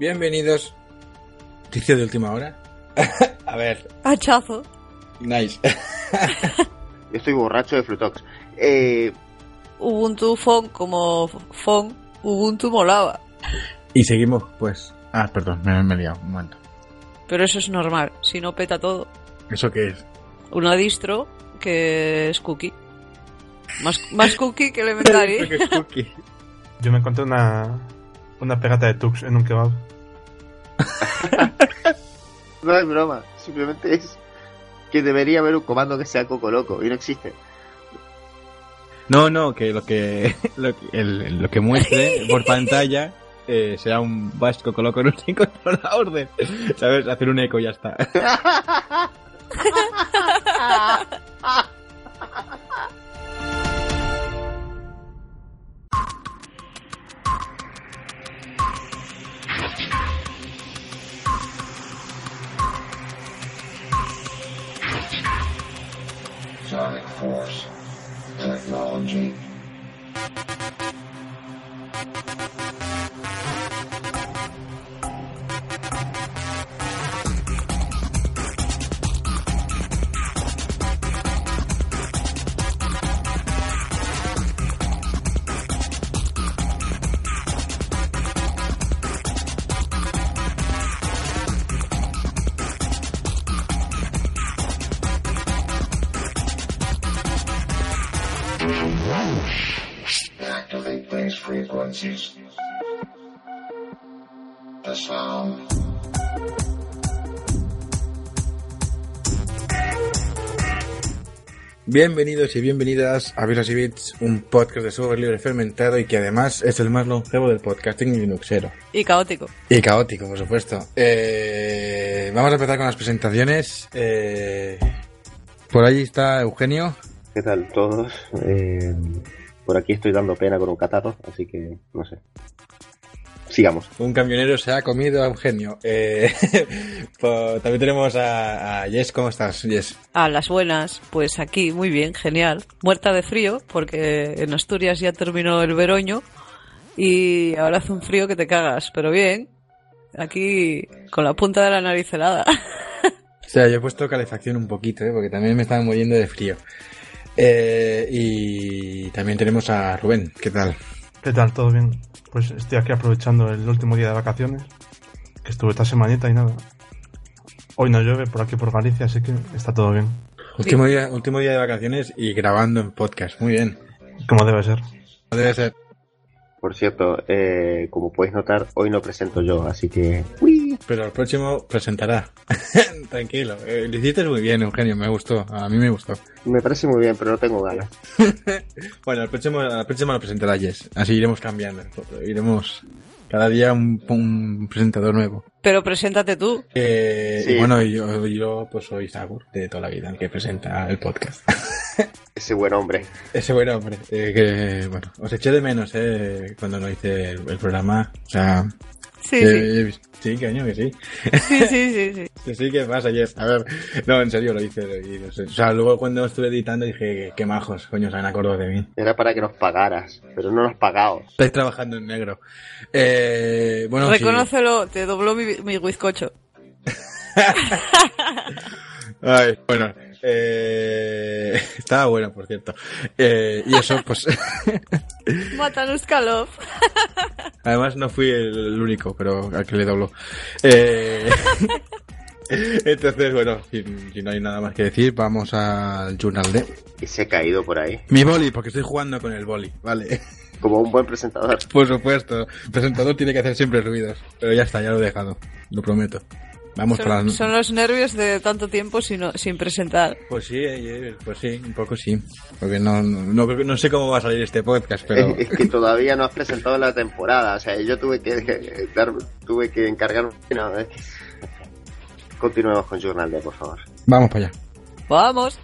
Bienvenidos. Noticia de última hora. A ver, Hachazo. nice. Yo estoy borracho de Flutox. Eh, Ubuntu Fon como Fon, Ubuntu molaba. y seguimos, pues. Ah, perdón, me, me he liado. Un momento. Pero eso es normal, si no peta todo. ¿Eso qué es? Una distro que es cookie. Más, más cookie que elementary. ¿Qué es cookie? Yo me encontré una, una pegata de Tux en un kebab. no es broma, simplemente es que debería haber un comando que sea Coco Loco y no existe. No, no, que lo que lo que, el- lo que muestre por pantalla eh, será un vasco coloco en un incontrolador de, ¿sabes? Hacer un eco y ya está. challenging. The sound. Bienvenidos y bienvenidas a Virus y Bits, un podcast de software libre fermentado y que además es el más longevo del podcasting linuxero. Y caótico. Y caótico, por supuesto. Eh, vamos a empezar con las presentaciones. Eh, por ahí está Eugenio. ¿Qué tal todos? Eh, por aquí estoy dando pena con un catarro, así que no sé. Sigamos. Un camionero se ha comido a Eugenio. Eh, pues también tenemos a, a Jess. ¿Cómo estás, Jess? A las buenas, pues aquí muy bien, genial. Muerta de frío, porque en Asturias ya terminó el veroño y ahora hace un frío que te cagas, pero bien. Aquí con la punta de la nariz helada. O sea, yo he puesto calefacción un poquito, ¿eh? porque también me estaba muriendo de frío. Eh, y también tenemos a Rubén. ¿Qué tal? ¿Qué tal? ¿Todo bien? Pues estoy aquí aprovechando el último día de vacaciones, que estuve esta semanita y nada. Hoy no llueve por aquí por Galicia, así que está todo bien, Último día, último día de vacaciones y grabando en podcast. Muy bien. como debe ser. Debe ser. Por cierto, eh, como podéis notar, hoy no presento yo, así que... ¡Uy! Pero el próximo presentará. Tranquilo. Eh, lo hiciste muy bien, Eugenio. Me gustó. A mí me gustó. Me parece muy bien, pero no tengo ganas. Bueno, el próximo, el próximo lo presentará Jess. Así iremos cambiando. Iremos cada día un, un presentador nuevo. Pero preséntate tú. Eh, Sí. y bueno, yo, yo pues soy Sagur de toda la vida, el que presenta el podcast. Ese buen hombre. Ese buen hombre, eh, que bueno, os eché de menos eh, cuando no hice el, el programa. O sea, Sí, eh, sí, coño, que sí. sí, sí, sí, sí. Que sí, que pasa. A ver, no, en serio lo hice. O sea, luego cuando estuve editando dije, qué majos, coño, se han acordado de mí. Era para que nos pagaras, pero no nos pagado. Estáis trabajando en negro. Eh, bueno, sí. Reconócelo, te dobló mi, mi bizcocho. Ay, bueno, eh, estaba bueno, por cierto. Eh, y eso, pues, Mátanos, Kalov. además no fui el, único, pero al que le dobló. Eh, entonces, bueno, si, si no hay nada más que decir, vamos al Journal D. Y se ha caído por ahí. Mi boli, porque estoy jugando con el boli, vale. Como un buen presentador. Por supuesto, el presentador tiene que hacer siempre ruidos, pero ya está, ya lo he dejado, lo prometo. Vamos Son, para las- son los nervios de tanto tiempo sin, sin presentar. Pues sí, eh, pues sí, un poco sí. Porque no, no, no, no sé cómo va a salir este podcast, pero... Es que todavía no has presentado la temporada. O sea, yo tuve que, que dar, tuve que encargarme. No, es que- Continuemos con Journal D, por favor. Vamos para allá. Vamos.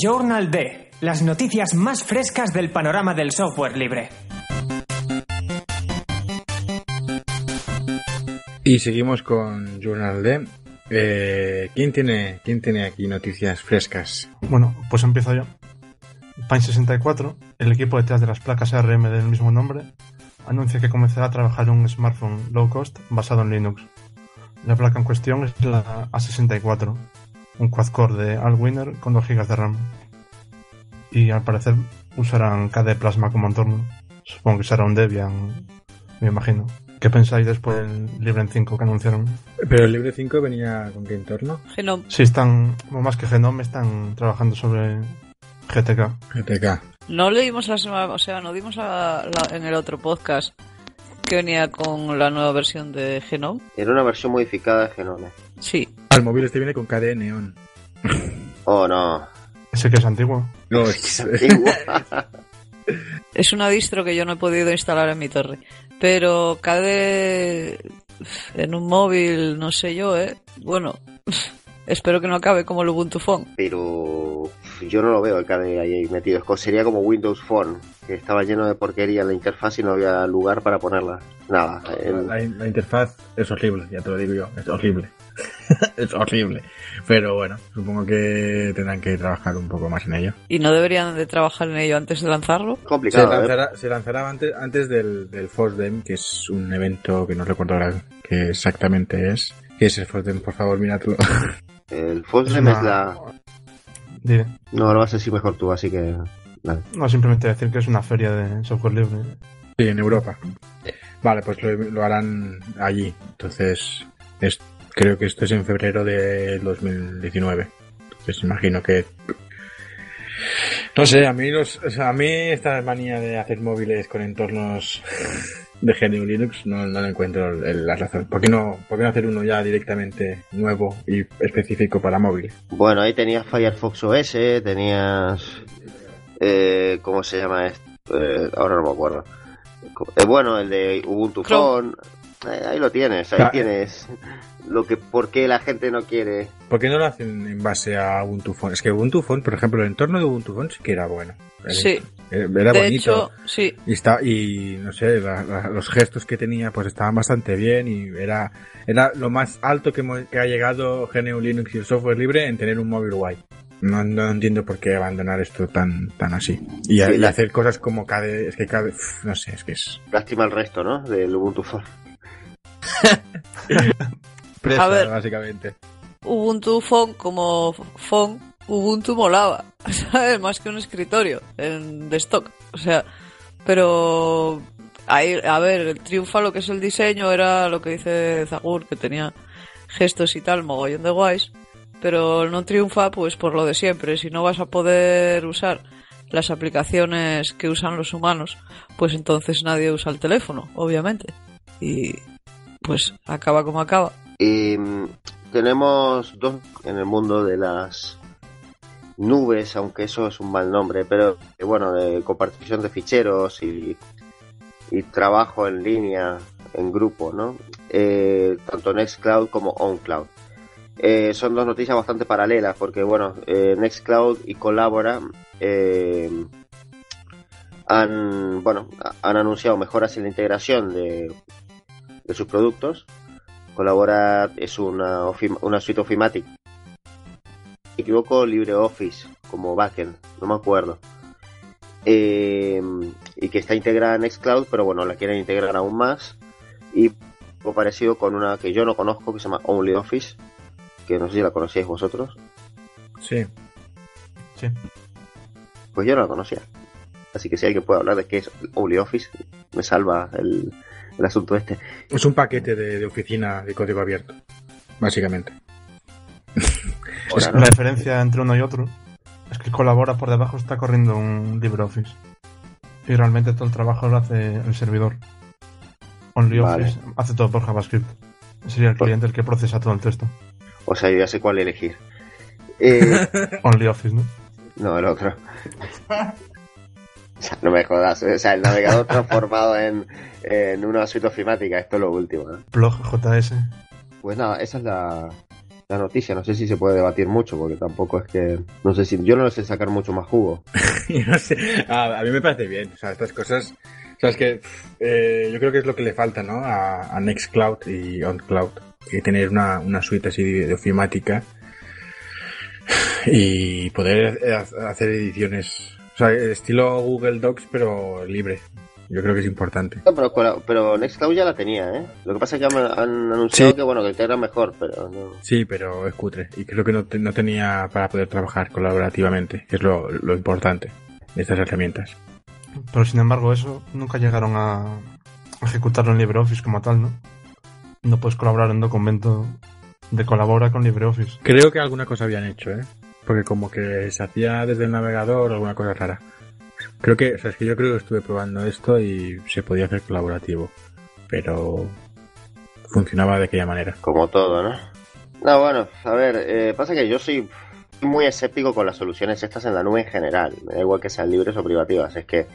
Journal D, las noticias más frescas del panorama del software libre. Y seguimos con Journal D. Eh, ¿quién, tiene, ¿Quién tiene aquí noticias frescas? Bueno, pues empiezo yo. Pine64, el equipo detrás de las placas ARM del mismo nombre, anuncia que comenzará a trabajar en un smartphone low cost basado en Linux. La placa en cuestión es la A64, un quad-core de Allwinner con 2 GB de RAM. Y al parecer usarán KDE Plasma como entorno. Supongo que será un Debian, me imagino. ¿Qué pensáis después del Librem 5 que anunciaron? Pero el Libre 5 venía con qué entorno? Genome. Sí, están, bueno, más que Genome, están trabajando sobre GTK. GTK. No leímos la semana, o sea, no dimos la- la- en el otro podcast que venía con la nueva versión de Genome. Era una versión modificada de Genome. Sí. Al móvil este viene con KDE Neon. Oh, no. Ese que es antiguo. No, Es antiguo. Es una distro que yo no he podido instalar en mi torre. Pero KDE en un móvil, no sé yo, ¿eh? Bueno, espero que no acabe como el Ubuntu Phone. Pero yo no lo veo el KDE ahí metido. Sería como Windows Phone, que estaba lleno de porquería en la interfaz y no había lugar para ponerla. Nada. el- la, la interfaz es horrible, ya te lo digo yo. Es horrible. es horrible. Pero bueno, supongo que tendrán que trabajar un poco más en ello. Y no deberían de trabajar en ello antes de lanzarlo. Se complicado. ¿eh? lanzará, se lanzará antes, antes del, del FOSDEM, que es un evento que no recuerdo ahora qué exactamente es. ¿Qué es el FOSDEM? Por favor, míratelo. El FOSDEM Es la... Diré. No, lo vas a decir mejor tú, así que... nada. No, simplemente decir que es una feria de software libre. Sí, en Europa. Vale, pues lo, lo harán allí. Entonces, es, creo que esto es en febrero de 2019. Entonces, imagino que... No sé, a mí, los, o sea, a mí esta manía de hacer móviles con entornos de GNU Linux no, no le encuentro el- la razón. ¿Por qué, no, ¿Por qué no hacer uno ya directamente nuevo y específico para móviles? Bueno, ahí tenías Firefox OS, tenías... Eh, ¿Cómo se llama esto? Eh, ahora no me acuerdo. Eh, bueno, el de Ubuntu Chrome. Phone. Eh, ahí lo tienes, ahí Claro. tienes lo que por qué la gente no quiere. ¿Por qué no lo hacen en base a Ubuntu Phone? Es que Ubuntu Phone, por ejemplo, el entorno de Ubuntu Phone sí que era bueno. Era- Sí. Era de bonito. hecho, sí. Y está, y no sé, la- la- los gestos que tenía pues estaban bastante bien y era, era lo más alto que, hemos- que ha llegado GNU Linux y el software libre en tener un móvil guay. No, no entiendo por qué abandonar esto tan, tan así. Y, Sí, y la- hacer cosas como KDE, es que pf, no sé, es que es... Lástima el resto, ¿no? Del Ubuntu Phone. presa, A ver. básicamente. Ubuntu Phone como Phone, Ubuntu molaba, ¿sabes? Más que un escritorio en, de stock. O sea, pero ahí, a ver, el triunfa lo que es el diseño era lo que dice Zagur, que tenía gestos y tal, mogollón de guays, pero no triunfa pues por lo de siempre. Si no vas a poder usar las aplicaciones que usan los humanos, pues entonces nadie usa el teléfono, obviamente. Y pues acaba como acaba. Y mm, tenemos dos en el mundo de las nubes, aunque eso es un mal nombre, pero eh, bueno, de compartición de ficheros y, trabajo en línea, en grupo, ¿no? Eh, tanto Nextcloud como OnCloud. Eh, son dos noticias bastante paralelas porque, bueno, eh, Nextcloud y Colabora eh, han, bueno, han anunciado mejoras en la integración de, de sus productos. Colabora es una, una suite Ofimatic. Me equivoco, LibreOffice como backend, no me acuerdo. Eh, y que está integrada en Nextcloud, pero bueno, la quieren integrar aún más. Y algo parecido con una que yo no conozco, que se llama OnlyOffice, que no sé si la conocíais vosotros. Sí. Sí. Pues yo no la conocía. Así que si alguien puede hablar de qué es OnlyOffice, me salva el, el asunto este. Es un paquete de, de oficina de código abierto, básicamente. Ahora, La diferencia entre uno y otro es que colabora por debajo está corriendo un LibreOffice. Y realmente todo el trabajo lo hace el servidor. OnlyOffice hace todo por JavaScript. Sería el cliente el que procesa todo el texto. O sea, yo ya sé cuál elegir. Eh, OnlyOffice, ¿no? no, el otro. O sea, no me jodas. O sea, el navegador transformado en, en una suite ofimática. Esto es lo último. ¿eh? Blog JS. Pues nada, esa es la, la noticia. No sé si se puede debatir mucho, porque tampoco es que. No sé si. Yo no sé sacar mucho más jugo. Yo no sé. A, a mí me parece bien. O sea, estas cosas. O sea, es que eh, yo creo que es lo que le falta, ¿no? A, a Nextcloud y OnCloud. Y tener una, una suite así de, de ofimática. Y poder ha- hacer ediciones. O sea, estilo Google Docs, pero libre. Yo creo que es importante. No, pero, Nextcloud ya la tenía, ¿eh? Lo que pasa es que han, han anunciado Sí. que, bueno, que integra mejor, pero no. Sí, pero es cutre. Y creo que no, te- no tenía para poder trabajar colaborativamente, que es lo, lo importante de estas herramientas. Pero sin embargo, eso nunca llegaron a ejecutarlo en LibreOffice como tal, ¿no? No puedes colaborar en un documento de colabora con LibreOffice. Creo que alguna cosa habían hecho, ¿eh? Porque como que se hacía desde el navegador alguna cosa rara. Creo que, o sea, es que yo creo que estuve probando esto y se podía hacer colaborativo. Pero funcionaba de aquella manera. Como todo, ¿no? No, bueno, a ver, eh, pasa que yo soy muy escéptico con las soluciones estas en la nube en general. Me da igual que sean libres o privativas. Es que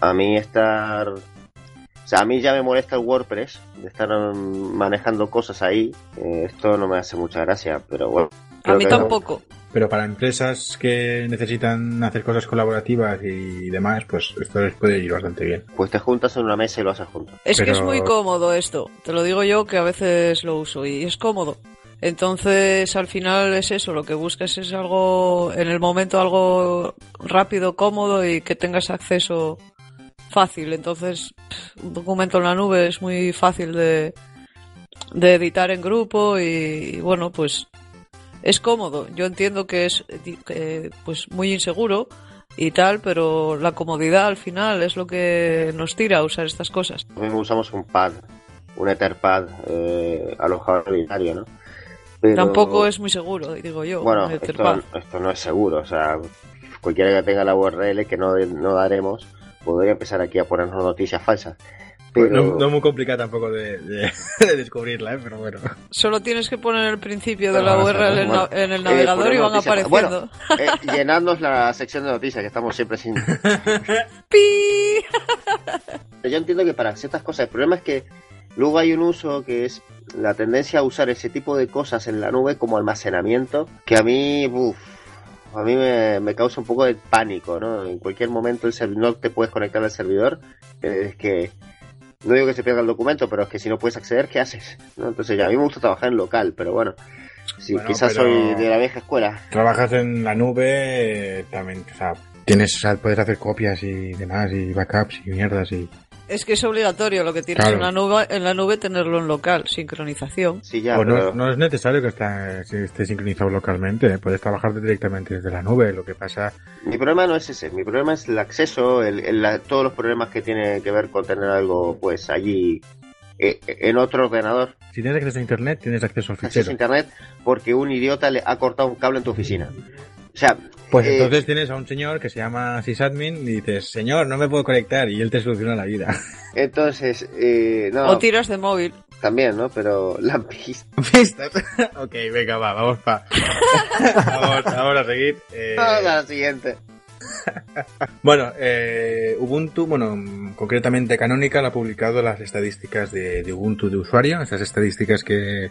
a mí estar... O sea, a mí ya me molesta el WordPress de estar mm, manejando cosas ahí. Eh, esto no me hace mucha gracia, pero bueno. A mí tampoco. Pero para empresas que necesitan hacer cosas colaborativas y demás, pues esto les puede ir bastante bien. Pues te juntas en una mesa y lo haces juntos. Es que es muy cómodo esto. Te lo digo yo que a veces lo uso y es cómodo. Entonces, al final es eso, lo que buscas es algo, en el momento algo rápido, cómodo y que tengas acceso fácil. Entonces, un documento en la nube es muy fácil de, de editar en grupo y, y bueno, pues es cómodo. Yo entiendo que es eh, pues muy inseguro y tal, pero la comodidad al final es lo que nos tira a usar estas cosas. Usamos un pad, un Etherpad eh, alojado en binario, ¿no? Pero- Tampoco es muy seguro, digo yo. Bueno, esto, esto no es seguro, o sea, cualquiera que tenga la URL que no, no daremos, podría empezar aquí a ponernos noticias falsas. Pero No, no muy complicado tampoco de, de- de descubrirla, ¿eh? pero bueno. Solo tienes que poner el principio de la URL en, Ah, bueno, en el eh, navegador poner y van noticias- apareciendo. Bueno, eh, llenadnos la sección de noticias, que estamos siempre sin... ¡Pi! Yo entiendo que para ciertas cosas, el problema es que luego hay un uso que es la tendencia a usar ese tipo de cosas en la nube como almacenamiento, que a mí, uf, a mí me, me causa un poco de pánico, ¿no? En cualquier momento el servidor te puedes conectar al servidor, eh, es que no digo que se pierda el documento, pero es que si no puedes acceder, ¿qué haces? ¿No? Entonces ya, a mí me gusta trabajar en local, pero bueno, si Bueno, quizás soy de la vieja escuela. Trabajas en la nube, eh, también, o sea, tienes, o sea, puedes hacer copias y demás, y backups y mierdas y... Es que es obligatorio lo que tienes Claro. en la nube, en la nube tenerlo en local, sincronización. Sí, ya, o no, pero- no es necesario que esté sincronizado localmente, ¿eh? puedes trabajar directamente desde la nube, lo que pasa... Mi problema no es ese, mi problema es el acceso, el, el- la- todos los problemas que tiene que ver con tener algo pues allí eh, en otro ordenador, Si tienes acceso a internet, tienes acceso al acceso a fichero. internet, porque un idiota le ha cortado un cable en tu oficina. O sea, Pues eh, entonces tienes a un señor que se llama sysadmin y dices, señor, no me puedo conectar, y él te soluciona la vida. entonces, eh, no, O tiras de móvil. también, ¿no? Pero la pista. ¿Pistas? ok, venga, va, vamos pa... vamos, vamos a seguir. eh, Vamos a la siguiente. Bueno, eh, Ubuntu, bueno, concretamente Canonical ha publicado las estadísticas de, de Ubuntu de usuario, esas estadísticas que,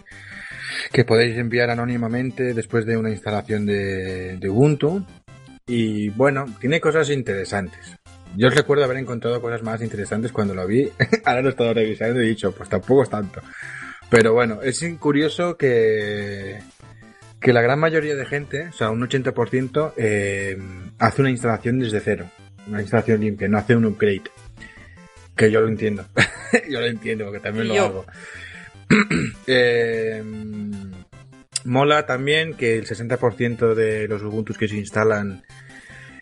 que podéis enviar anónimamente después de una instalación de, de Ubuntu. Y bueno, tiene cosas interesantes. Yo os recuerdo haber encontrado cosas más interesantes cuando lo vi. Ahora lo he estado revisando y he dicho, pues tampoco es tanto. Pero bueno, es curioso que, que la gran mayoría de gente, o sea, un 80%, eh, hace una instalación desde cero. Una instalación limpia, no hace un upgrade. Que yo lo entiendo. yo lo entiendo, porque también lo yo. hago. Eh, mola también que el 60% de los Ubuntu que se instalan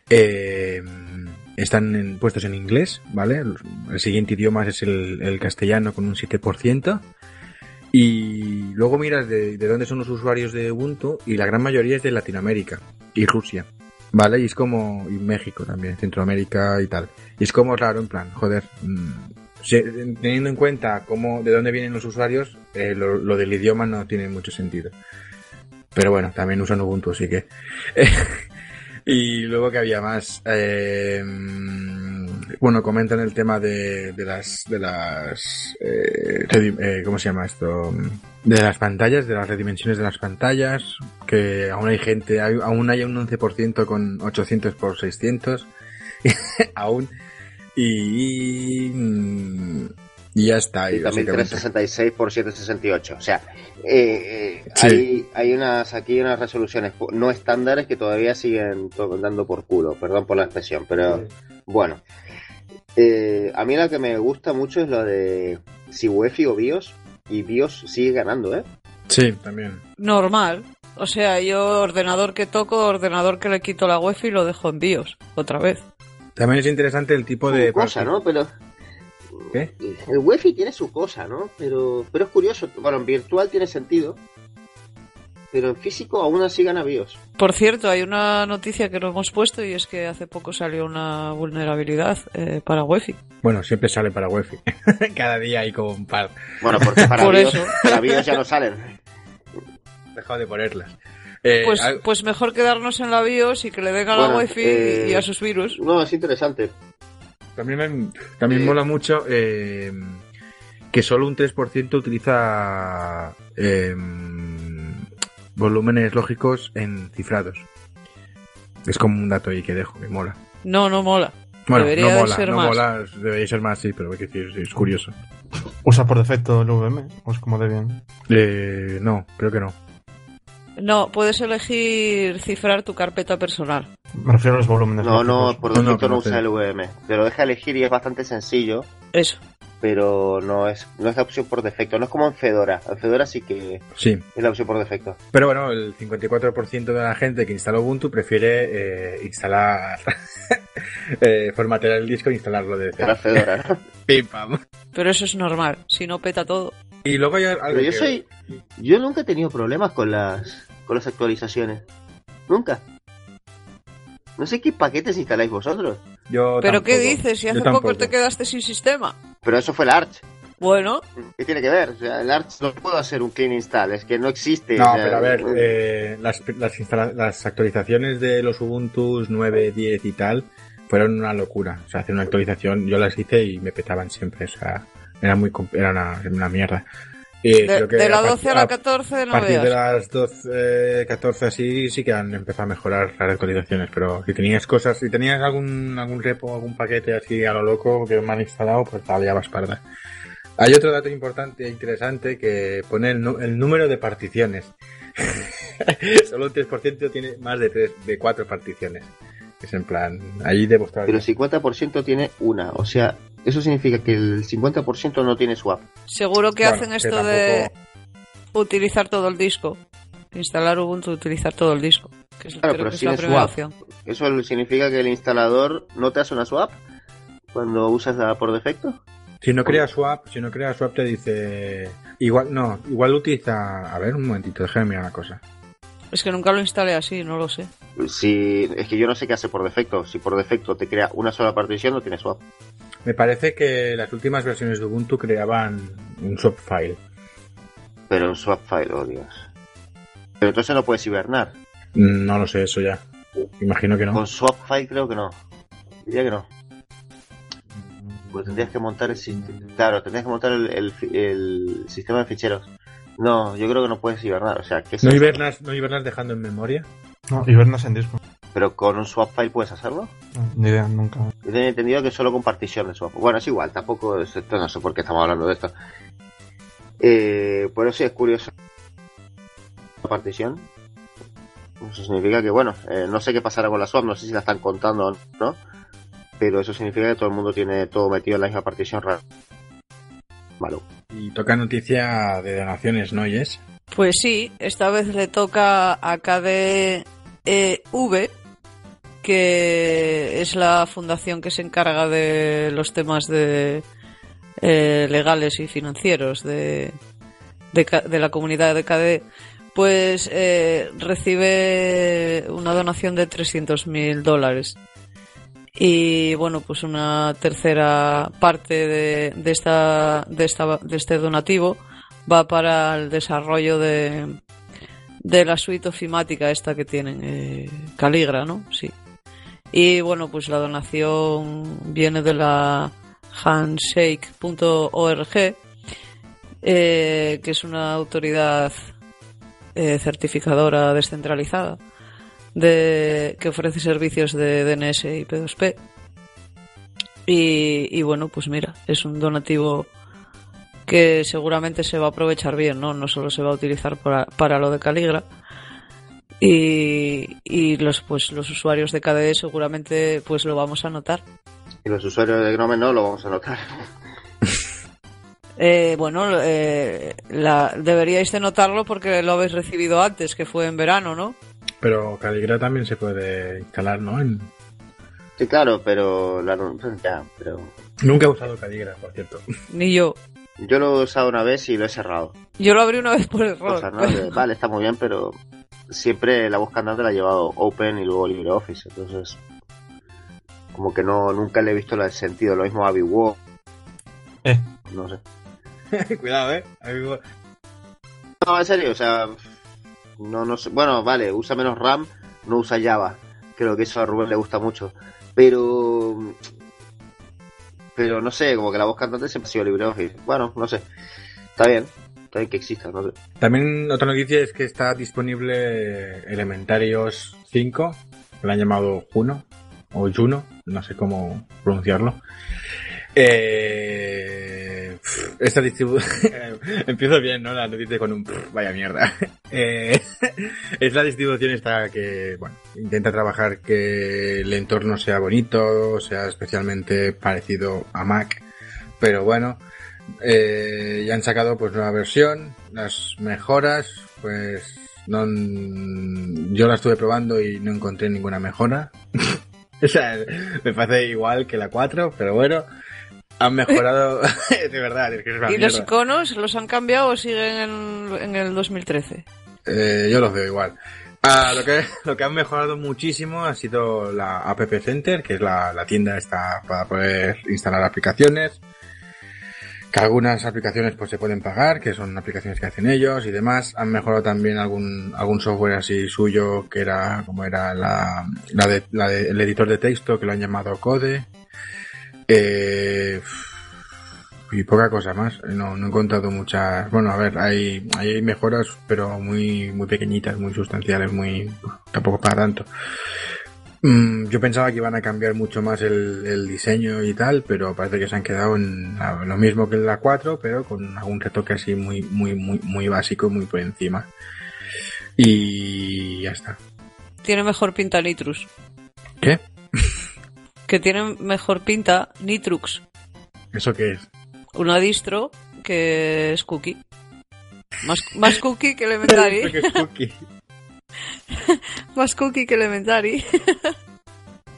eh, están en- puestos en inglés, ¿vale? El siguiente idioma es el, el castellano con un 7%. Y luego miras de, de dónde son los usuarios de Ubuntu y la gran mayoría es de Latinoamérica y Rusia, ¿vale? Y es como, y México también, Centroamérica y tal. Y es como raro, en plan, joder, mm, teniendo en cuenta cómo, de dónde vienen los usuarios, eh, lo, del idioma no tiene mucho sentido. Pero bueno, también usan Ubuntu, así que... y luego que había más... Eh, bueno, comentan el tema de, las... De las eh, eh, ¿Cómo se llama esto? De las pantallas, de las redimensiones de las pantallas, que aún hay gente, aún hay un 11% con 800 por 600, aún, y, ya está. Y y también básicamente. 366 por 768. O sea, eh, eh, Sí. hay, hay unas aquí unas resoluciones no estándares que todavía siguen to- dando por culo. Perdón por la expresión, pero bueno. Eh, a mí lo que me gusta mucho es lo de si UEFI o BIOS. Y BIOS sigue ganando, ¿eh? Sí, también. Normal. O sea, yo ordenador que toco, ordenador que le quito la wifi y lo dejo en BIOS, otra vez. También es interesante el tipo de... Cosa, ¿no? Pero ¿Qué? el UEFI tiene su cosa, ¿no? Pero, pero es curioso. Bueno, en virtual tiene sentido. Pero en físico aún así gana BIOS. Por cierto, hay una noticia que no hemos puesto y es que hace poco salió una vulnerabilidad eh, para wifi. Bueno, siempre sale para Wi-Fi. Cada día hay como un par. Bueno, porque para, Por BIOS, eso. para BIOS ya no salen. Dejado de ponerlas. Eh, Pues, pues mejor quedarnos en la BIOS y que le den a la Bueno, wifi eh, y a sus virus. No, es interesante. También, me- también Eh. mola mucho eh, que solo un 3% utiliza eh, volúmenes lógicos en cifrados. Es como un dato ahí que dejo, que mola. No, no mola. Bueno, Debería no de mola, ser no más. mola, debería ser más, sí, pero hay que decir, sí, es curioso. ¿Usa por defecto el VM? ¿O es como Debian? Eh, no, creo que no. No, puedes elegir cifrar tu carpeta personal. Me refiero a los volúmenes. No, no, por no, defecto no, usa el VM. Te lo deja elegir y es bastante sencillo, Eso. pero no es, no es la opción por defecto. No es como en Fedora. En Fedora sí que Sí, es la opción por defecto. pero bueno, el 54% de la gente que instala Ubuntu prefiere eh, instalar, eh, formatear el disco e instalarlo de cero. Fedora, ¿no? Pim, pam. Pero eso es normal. Si no peta todo. Y luego hay algo Pero yo que- soy, yo nunca he tenido problemas con las, con las actualizaciones. Nunca. No sé qué paquetes instaláis vosotros. yo ¿Pero qué dices? Si Yo hace poco tampoco. te quedaste sin sistema. Pero eso fue el Arch. Bueno, ¿Qué tiene que ver? O sea, el Arch no puedo hacer un clean install, es que no existe. No, o sea, pero a ver, eh, las, las actualizaciones de los Ubuntu 9, 10 y tal fueron una locura. O sea, hacer una actualización, yo las hice y me petaban siempre. O sea, era muy comp- era una, una mierda. Eh, de, creo que de la a par- 12 a la 14 A no partir de las 12, 14 así, sí que han empezado a mejorar las actualizaciones, pero si tenías cosas, si tenías algún, algún repo, algún paquete así a lo loco que me han instalado, pues la liabas parda. Hay otro dato importante e interesante que pone el, el número de particiones. Solo un 3% tiene más de, tres, de 4 particiones. Es en plan, ahí debo estar. Pero el 50% tiene una. O sea, eso significa que el 50% no tiene swap. Seguro que Bueno, hacen que esto de utilizar todo el disco. Instalar Ubuntu, utilizar todo el disco. Que es, Claro, pero que es la primera swap. opción. ¿Eso significa que el instalador no te hace una swap cuando usas la por defecto? Si no crea swap, si no crea swap te dice igual no, igual utiliza, a ver un momentito, déjame mirar una cosa. Es que nunca lo instalé así, no lo sé. Si, es que yo no sé qué hace por defecto. Si por defecto te crea una sola partición, no tiene swap. Me parece que las últimas versiones de Ubuntu creaban un swap file. Pero un swap file, oh Dios. Pero entonces no puedes hibernar. Mm, No lo sé, eso ya. Imagino que no. Con swap file creo que no. Diría que no. Pues tendrías que montar el sistema. Claro, tendrías que montar el, el sistema de ficheros. No, yo creo que no puedes hibernar. O sea, que es ¿No hibernas, ¿No hibernas dejando en memoria? No, hibernas en disco. Pero con un swap file puedes hacerlo. No, ni idea, nunca. Yo tenía entendido que solo con partición de swap. Bueno, es igual, tampoco es esto, no sé por qué estamos hablando de esto. Eh, por eso es curioso. La partición. Eso significa que, bueno, eh, no sé qué pasará con la swap, no sé si la están contando o no. Pero eso significa que todo el mundo tiene todo metido en la misma partición Y toca noticia de donaciones, ¿no, Yes? Pues sí, esta vez le toca a KDEV, que es la fundación que se encarga de los temas de eh, legales y financieros de, de la comunidad de KDE, pues eh, recibe una donación de 300.000 dólares. Y bueno, pues una tercera parte de, esta, de, esta, de este donativo va para el desarrollo de, de la suite ofimática esta que tienen, eh, Caligra, ¿no? Sí. Y bueno, pues la donación viene de la handshake.org, eh, que es una autoridad eh, certificadora descentralizada de, que ofrece servicios de DNS y P2P. Y, y bueno, pues mira, es un donativo que seguramente se va a aprovechar bien, ¿no? No solo se va a utilizar para, para lo de Caligra. Y, y los pues los usuarios de KDE seguramente pues lo vamos a notar. Y los usuarios de Gnome no lo vamos a notar. Eh, bueno, eh, la, deberíais de notarlo porque lo habéis recibido antes, que fue en verano, ¿no? Pero Caligra también se puede instalar, ¿no? En- Sí, claro, pero la, ya, pero Nunca he usado Caligra, por cierto. Ni yo. yo lo he usado una vez y lo he cerrado. Yo lo abrí una vez por error. Vale, está muy bien, pero siempre la busca andante la ha llevado Open y luego LibreOffice, entonces como que no nunca le he visto el sentido. Lo mismo a BigWord, Eh, no sé. Cuidado, eh. No, en serio, o sea, no, no sé. Bueno, vale, usa menos RAM, no usa Java. Creo que eso a Rubén le gusta mucho. Pero. Pero no sé, como que la voz cantante siempre ha sido LibreOffice. Bueno, no sé. Está bien, está bien que exista, no sé. También otra noticia es que está disponible Elementarios 5, que lo han llamado Juno, o Juno, no sé cómo pronunciarlo. Eh, esta distribución... Empiezo bien, ¿no? La noticia con un... Vaya mierda. Eh, es la distribución esta que, bueno, intenta trabajar que el entorno sea bonito, sea especialmente parecido a Mac, pero bueno, eh, ya han sacado pues nueva versión, las mejoras, pues no, yo la estuve probando y no encontré ninguna mejora. o sea, me parece igual que la 4, pero bueno, han mejorado, de verdad, es que es una ¿Y los iconos los han cambiado o siguen en, en el 2013? Eh, yo los veo igual. Ah, lo, que, lo que han mejorado muchísimo ha sido la App Center, que es la, la tienda esta para poder instalar aplicaciones. Que algunas aplicaciones pues se pueden pagar, que son aplicaciones que hacen ellos y demás. Han mejorado también algún, algún software así suyo, que era como era la, la de, la de- el editor de texto, que lo han llamado Code. Eh, y poca cosa más. No, no he encontrado muchas. Bueno, a ver, hay, hay mejoras, pero muy, muy pequeñitas, muy sustanciales, muy. tampoco para tanto. Mm, yo pensaba que iban a cambiar mucho más el, el diseño y tal, pero parece que se han quedado en la- lo mismo que en la 4, pero con algún retoque así muy, muy, muy, muy básico, muy por encima. Y ya está. Tiene mejor pinta Nitrux. ¿Qué? Que tiene mejor pinta Nitrux. ¿Eso qué es? Una distro que es cookie. Más, más cookie que Elementary. Es cookie. más cookie que Elementary.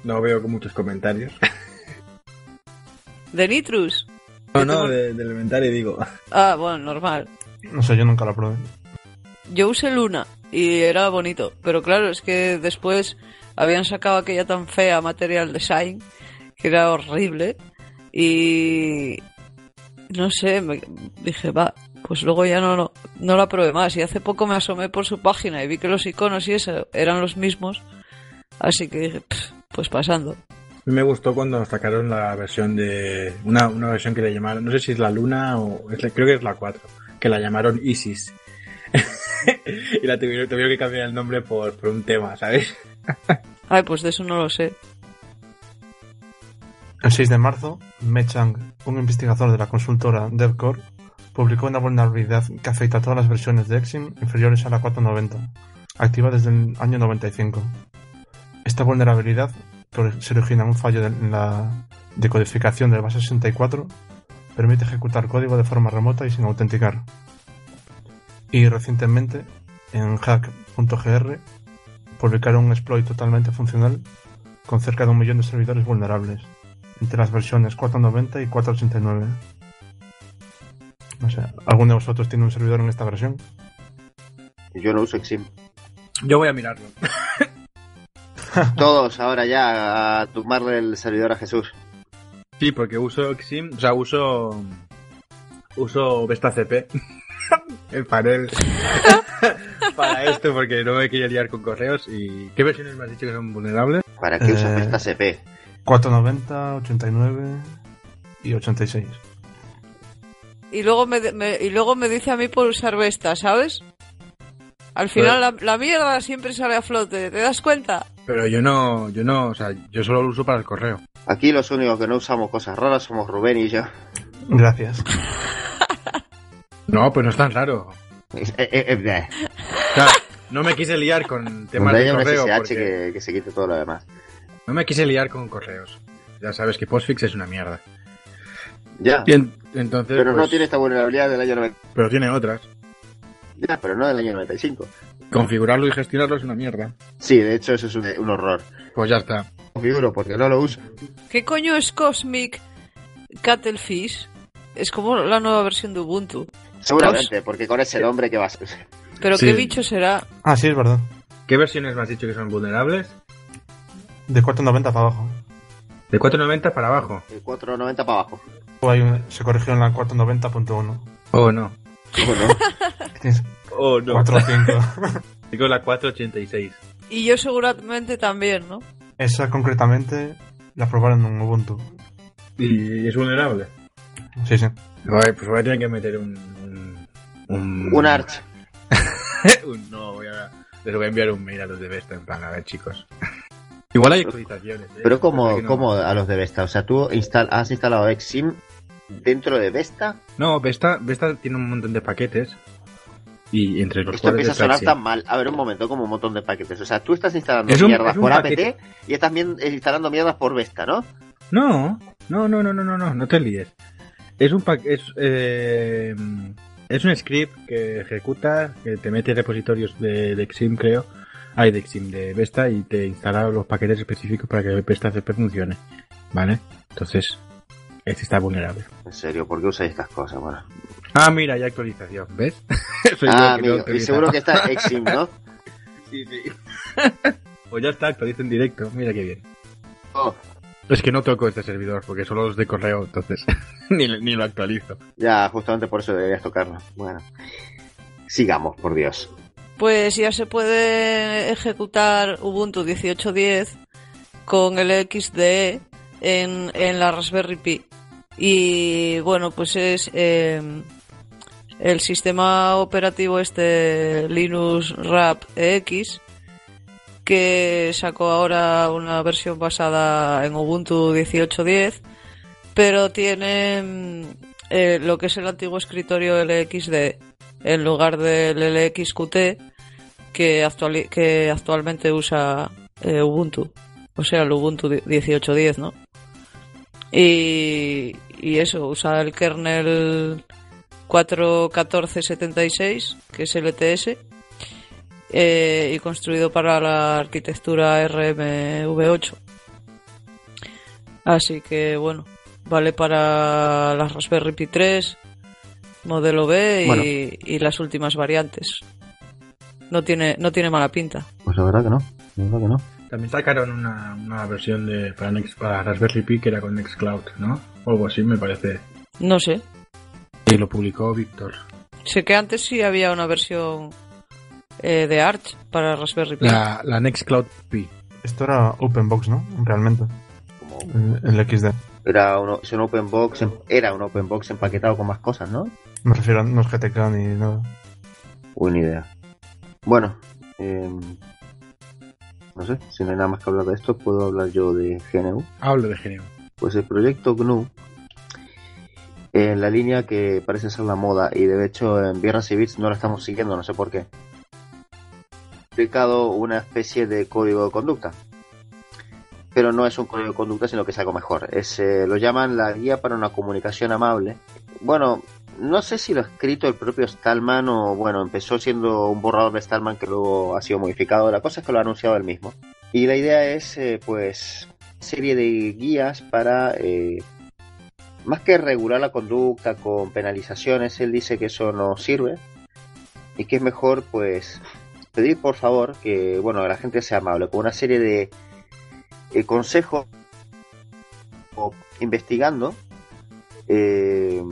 No veo con muchos comentarios. De Nitrux. No, no, de, de Elementary digo. Ah, bueno, normal. no sé, yo nunca la probé. Yo usé Luna y era bonito, pero claro, es que después habían sacado aquella tan fea Material Design que era horrible y no sé, me dije, va, pues luego ya no, no, no la probé más y hace poco me asomé por su página y vi que los iconos y eso eran los mismos, así que dije, "Pff, pues pasando. Me gustó cuando sacaron la versión de. Una, una versión que le llamaron. No sé si es la Luna o. creo que es la 4. Que la llamaron Isis. y la tuvieron, tuvieron que cambiar el nombre por, por un tema, ¿sabes? Ay, pues de eso no lo sé. El 6 de marzo, Mechang, un investigador de la consultora DevCore, publicó una vulnerabilidad que afecta a todas las versiones de Exim inferiores a la 490, activa desde el año 95. Esta vulnerabilidad, que se origina en un fallo de- en la decodificación del base 64, permite ejecutar código de forma remota y sin autenticar. Y recientemente, en hack.gr, publicaron un exploit totalmente funcional con cerca de un millón de servidores vulnerables, entre las versiones 490 y 489. No sé, ¿alguno de vosotros tiene un servidor en esta versión? Yo no uso Exim. Yo voy a mirarlo. Todos ahora ya a tumbarle el servidor a Jesús. Sí, porque uso Xim, o sea, uso. Uso Vesta CP. el panel. para esto, porque no me quería liar con correos. ¿Y qué versiones me has dicho que son vulnerables? ¿Para qué usas Eh. esta CP? 490, 89 y 86. Y luego me, me- y luego me dice a mí por usar Vesta, ¿sabes? Al final la, la mierda siempre sale a flote, ¿te das cuenta? Pero yo no, yo no, o sea, yo solo lo uso para el correo. Aquí los únicos que no usamos cosas raras somos Rubén y yo. Gracias. No, pues no es tan raro. No me quise liar con temas de correo. SSH porque- que, que se quite todo lo demás. No me quise liar con correos. Ya sabes que Postfix es una mierda. Ya. En- entonces, Pero no pues, tiene esta vulnerabilidad del año 90. pero tiene otras. Ya, pero no del año 95. Configurarlo y gestionarlo es una mierda. Sí, de hecho eso es un, un horror. Pues ya está. Configuro porque no lo uso. ¿Qué coño es Cosmic Cuttlefish? Es como la nueva versión de Ubuntu. Seguramente, porque con ese nombre que vas. Pero Sí. qué bicho será. Ah, sí, es verdad. ¿Qué versiones me has dicho que son vulnerables? De 490 para abajo. De 490 para abajo. El 490 para abajo. O hay un- se corrigió en la 490.1. Oh, no. ¿Cómo no? Oh, no. 4 o 5. Digo la 486. Y yo seguramente también, ¿no? Esa concretamente la probaron en Ubuntu. ¿Y es vulnerable? Sí, sí. Vale, pues voy a tener que meter un... Un, un, Un arch. un- no, voy a... Les voy a enviar un mail a los de Vesta en plan, a ver chicos. Igual hay actualizaciones. ¿eh? Pero como, no- como a los de Vesta. O sea, tú instal has instalado Exim dentro de Vesta. No, Vesta, Vesta tiene un montón de paquetes. Y entre los Esto empieza a sonar tan mal. A ver, un momento, como un montón de paquetes. O sea, tú estás instalando Es un- mierdas es por paquete. APT y estás bien- eh, instalando mierdas por Vesta, ¿no? No, no, no, no, no, no, no, no te líes. Es un pa- es, eh, es un script que ejecuta, que te mete repositorios de, de Xim, creo. Hay de Xim, de Vesta, y te instala los paquetes específicos para que Vesta CP funcione. ¿Vale? Entonces, este está vulnerable. En serio, ¿por qué usáis estas cosas? Bueno. Ah, mira, hay actualización, ¿ves? Ah, no amigo, y seguro que está Exim, ¿no? Sí, sí. pues ya está, actualiza en directo. Mira qué bien. Oh, Es que no toco este servidor, porque solo los de correo, entonces ni, ni lo actualizo. ya, justamente por eso deberías tocarlo. Bueno. Sigamos, por Dios. Pues ya se puede ejecutar Ubuntu 18.10 con el XDE en, en la Raspberry Pi. Y bueno, pues es eh, el sistema operativo este Linux Wrap EX que sacó ahora una versión basada en Ubuntu 18.10 pero tiene mm, eh, lo que es el antiguo escritorio LXD en lugar del LXQT que, actuali- que actualmente usa eh, Ubuntu, o sea, el Ubuntu 18.10, ¿no? Y, y eso, usa el kernel 4.1476, que es LTS, eh, y construido para la arquitectura RMV8. Así que bueno, vale para la Raspberry Pi 3, modelo B y, Bueno. y las últimas variantes. No tiene, no tiene mala pinta. Pues la verdad que no. La verdad que no. También sacaron una, una versión de para, Next, para Raspberry Pi que era con Nextcloud, ¿no? O algo así, me parece. No sé. Y lo publicó Víctor. Sé que antes sí había una versión eh, de Arch para Raspberry Pi. La, la Nextcloud Pi. Esto era OpenBox, ¿no? Realmente. Como El, el XD. era un, es un open box, em- era un open box empaquetado con más cosas, ¿no? Me refiero a no es GTK ni nada. Buena idea. Bueno, em, no sé, si no hay nada más que hablar de esto, puedo hablar yo de GNU. Hablo de genio. Pues el proyecto GNU, en la línea que parece ser la moda, y de hecho en Viernes y Bits no la estamos siguiendo, no sé por qué, una especie de código de conducta. Pero no es un código de conducta, sino que es algo mejor. Es, eh, lo llaman la guía para una comunicación amable. Bueno, no sé si lo ha escrito el propio Stallman o, bueno, empezó siendo un borrador de Stallman que luego ha sido modificado. La cosa es que lo ha anunciado él mismo. Y la idea es, eh, pues, serie de guías para, eh, más que regular la conducta con penalizaciones, él dice que eso no sirve y que es mejor, pues, pedir por favor que, bueno, la gente sea amable, con una serie de eh, consejos o investigando. Eh,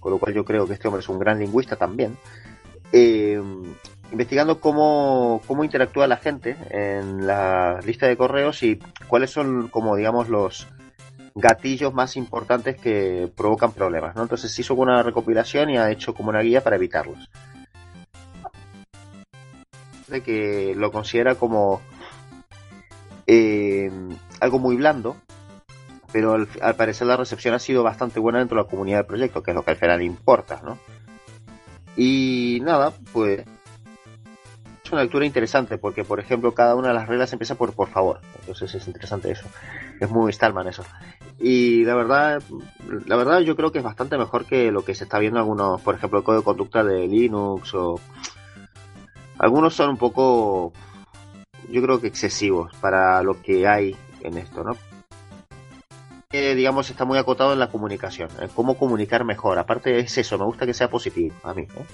con lo cual yo creo que este hombre es un gran lingüista también, eh, investigando cómo, cómo interactúa la gente en la lista de correos y cuáles son, como digamos, los gatillos más importantes que provocan problemas. ¿no? Entonces hizo una recopilación y ha hecho como una guía para evitarlos. Que lo considera como eh, algo muy blando, pero al, al, parecer la recepción ha sido bastante buena dentro de la comunidad del proyecto, que es lo que al final importa, ¿no? Y nada, pues es una lectura interesante porque, por ejemplo, cada una de las reglas empieza por por favor, entonces es interesante eso, es muy Stallman eso. Y la verdad, la verdad yo creo que es bastante mejor que lo que se está viendo algunos, por ejemplo, el código de conducta de Linux o algunos son un poco, yo creo que excesivos para lo que hay en esto, ¿no? Eh, digamos, está muy acotado en la comunicación, en cómo comunicar mejor. Aparte es eso, me gusta que sea positivo a mí. ¿eh?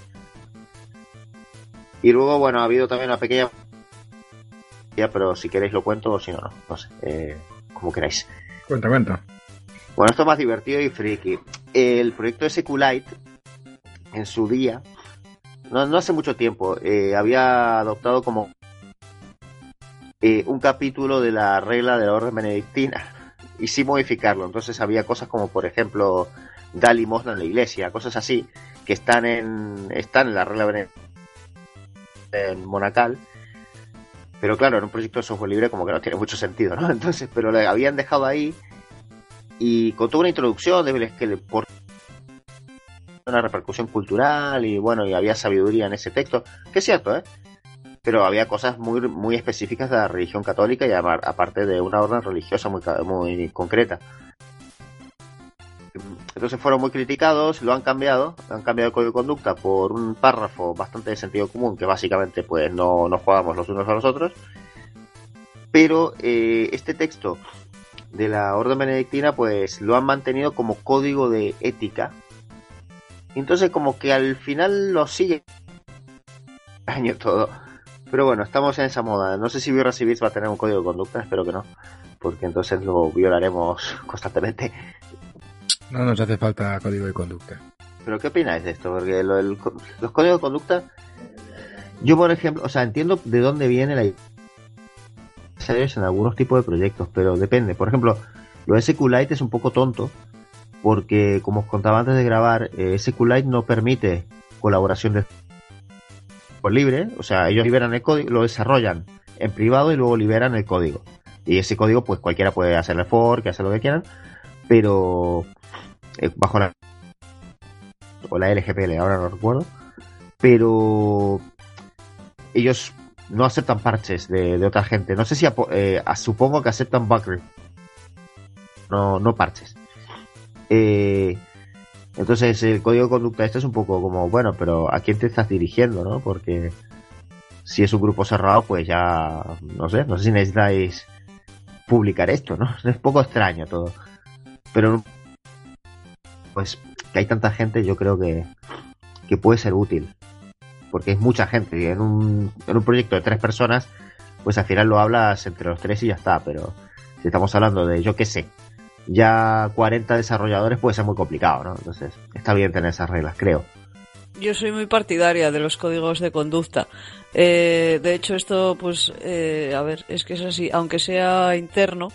Y luego, bueno, ha habido también una pequeña... Pero si queréis lo cuento o si no, no, no sé, eh, como queráis. Cuenta, cuenta. Bueno, esto es más divertido y friki. El proyecto SQLite, en su día, no, no hace mucho tiempo, eh, había adoptado como eh, un capítulo de la regla de la orden benedictina y sí modificarlo. Entonces había cosas como, por ejemplo, da limosna en la iglesia, cosas así, que están en, están en la regla en Monacal. Pero claro, en un proyecto de software libre como que no tiene mucho sentido, ¿no? Entonces, pero lo habían dejado ahí y con toda una introducción de que por una repercusión cultural y bueno, y había sabiduría en ese texto, que es cierto, ¿eh? pero había cosas muy, muy específicas de la religión católica y aparte de una orden religiosa muy, muy concreta. Entonces fueron muy criticados, lo han cambiado, han cambiado el código de conducta por un párrafo bastante de sentido común que básicamente pues no nos jugamos los unos a los otros. Pero eh, este texto de la orden benedictina pues lo han mantenido como código de ética. Entonces como que al final lo sigue año todo. Pero bueno, estamos en esa moda. No sé si Birra Civis va a tener un código de conducta, espero que no. Porque entonces lo violaremos constantemente. No nos hace falta código de conducta. ¿Pero qué opináis de esto? Porque lo, el, los códigos de conducta... Yo, por ejemplo, o sea, entiendo de dónde viene la en algunos tipos de proyectos, pero depende. Por ejemplo, lo de SQLite es un poco tonto, porque como os contaba antes de grabar, eh, SQLite no permite colaboración de por libre, o sea, ellos liberan el código, lo desarrollan en privado y luego liberan el código. Y ese código, pues cualquiera puede hacerle fork, hacer lo que quieran, pero eh, bajo la o la LGPL, ahora no recuerdo, pero ellos no aceptan parches de, de otra gente. No sé si eh, supongo que aceptan bug no, no parches. Eh, entonces el código de conducta este es un poco como, bueno, pero ¿a quién te estás dirigiendo, no? Porque si es un grupo cerrado, pues ya, no sé, no sé si necesitáis publicar esto, ¿no? Es un poco extraño todo. Pero, pues, que hay tanta gente, yo creo que, que puede ser útil. Porque es mucha gente. En un, en un proyecto de tres personas, pues al final lo hablas entre los tres y ya está. Pero si estamos hablando de, yo qué sé, ya 40 desarrolladores puede ser muy complicado, ¿no? Entonces, está bien tener esas reglas, creo. Yo soy muy partidaria de los códigos de conducta. Eh, de hecho, esto, pues, eh, a ver, es que es así, aunque sea interno,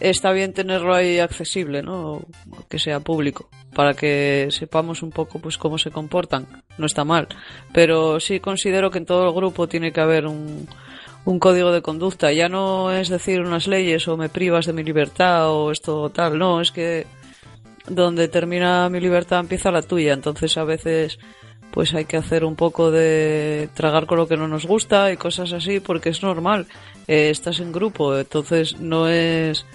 está bien tenerlo ahí accesible, ¿no? Que sea público, para que sepamos un poco, pues, cómo se comportan. No está mal. Pero sí considero que en todo el grupo tiene que haber un, un código de conducta. Ya no es decir unas leyes o me privas de mi libertad o esto tal. No, es que donde termina mi libertad empieza la tuya. Entonces a veces pues hay que hacer un poco de tragar con lo que no nos gusta y cosas así porque es normal. Eh, estás en grupo, entonces no es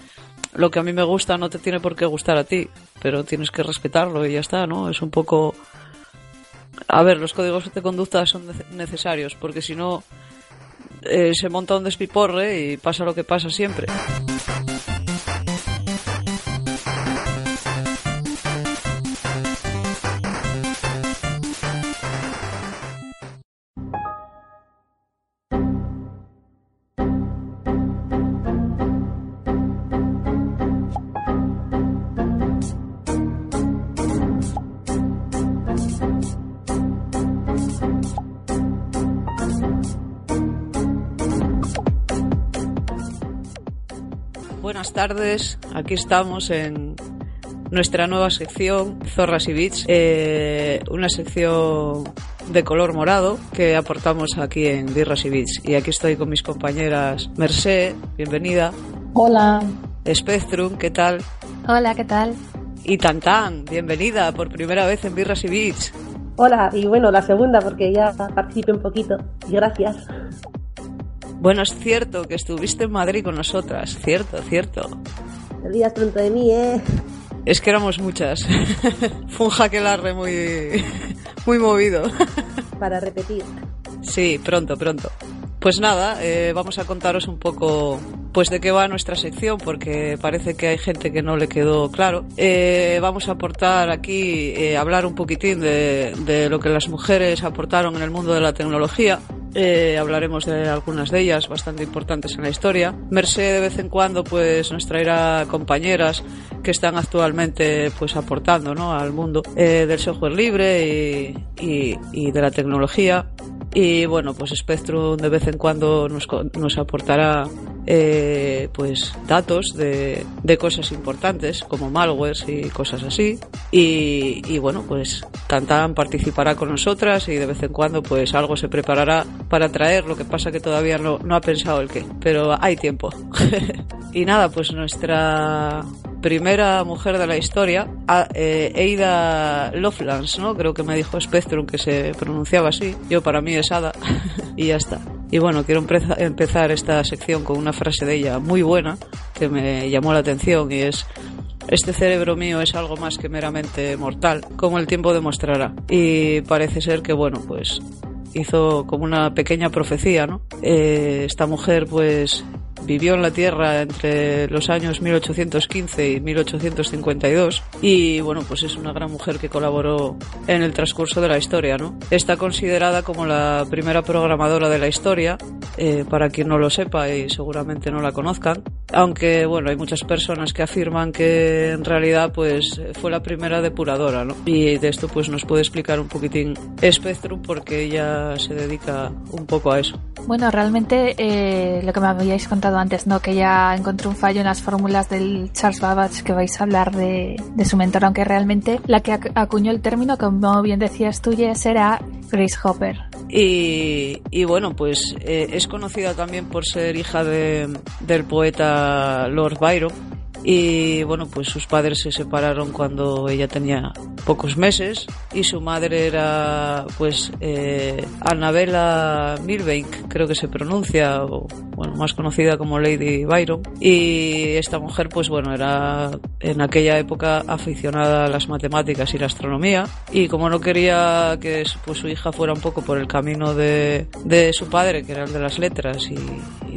lo que a mí me gusta no te tiene por qué gustar a ti, pero tienes que respetarlo y ya está, ¿no? Es un poco... A ver, los códigos de conducta son nece- necesarios, porque si no eh, se monta un despiporre y pasa lo que pasa siempre. Buenas tardes, aquí estamos en nuestra nueva sección Zorras y Bits, eh, una sección de color morado que aportamos aquí en Birras y Bits. Y aquí estoy con mis compañeras Mercé, bienvenida, Hola. Spectrum, ¿qué tal? Hola, ¿qué tal? Y Tantan, bienvenida por primera vez en Birras y Bits. Hola, y bueno, la segunda porque ya participé un poquito. Y gracias. Bueno, es cierto que estuviste en Madrid con nosotras, cierto, cierto. Te olvidas pronto de mí, ¿eh? Es que éramos muchas. Fue un jaquelarre muy, muy movido. Para repetir. Sí, pronto, pronto. Pues nada, eh, vamos a contaros un poco pues de qué va nuestra sección, porque parece que hay gente que no le quedó claro. Eh, vamos a aportar aquí, eh, hablar un poquitín de, de lo que las mujeres aportaron en el mundo de la tecnología. Eh, hablaremos de algunas de ellas bastante importantes en la historia. Merced de vez en cuando pues nos traerá compañeras que están actualmente pues aportando ¿no? al mundo eh, del software libre y, y- y de la tecnología. Y bueno, pues Spectrum de vez en cuando nos, nos aportará eh, pues datos de, de cosas importantes como malwares y cosas así. Y, y bueno, pues Tantan participará con nosotras y de vez en cuando pues algo se preparará para traer. Lo que pasa que todavía no, no ha pensado el qué, pero hay tiempo. y nada, pues nuestra primera mujer de la historia, a- eh, Ada Lovelace, ¿no? Creo que me dijo Spectrum que se pronunciaba así. Yo para mí es Ada y ya está. Y bueno, quiero empezar esta sección con una frase de ella muy buena que me llamó la atención y es este cerebro mío es algo más que meramente mortal, como el tiempo demostrará. Y parece ser que, bueno, pues hizo como una pequeña profecía, ¿no? Eh, esta mujer, pues, vivió en la Tierra entre los años 1815 y 1852 y bueno pues es una gran mujer que colaboró en el transcurso de la historia no está considerada como la primera programadora de la historia eh, para quien no lo sepa y seguramente no la conozcan aunque bueno hay muchas personas que afirman que en realidad pues fue la primera depuradora no y de esto pues nos puede explicar un poquitín Spectrum porque ella se dedica un poco a eso. Bueno, realmente eh, lo que me habíais contado antes, ¿no? Que ya encontró un fallo en las fórmulas del Charles Babbage, que vais a hablar de, su mentor, aunque realmente la que ac- acuñó el término, como bien decías tú, Jess, era Grace Hopper. Y, y bueno, pues eh, es conocida también por ser hija de, del poeta Lord Byron. Y bueno, pues sus padres se separaron cuando ella tenía pocos meses y su madre era pues eh, Annabella Milbank, creo que se pronuncia, o bueno, más conocida como Lady Byron. Y esta mujer pues bueno, era en aquella época aficionada a las matemáticas y la astronomía y como no quería que pues, su hija fuera un poco por el camino de, de su padre, que era el de las letras y,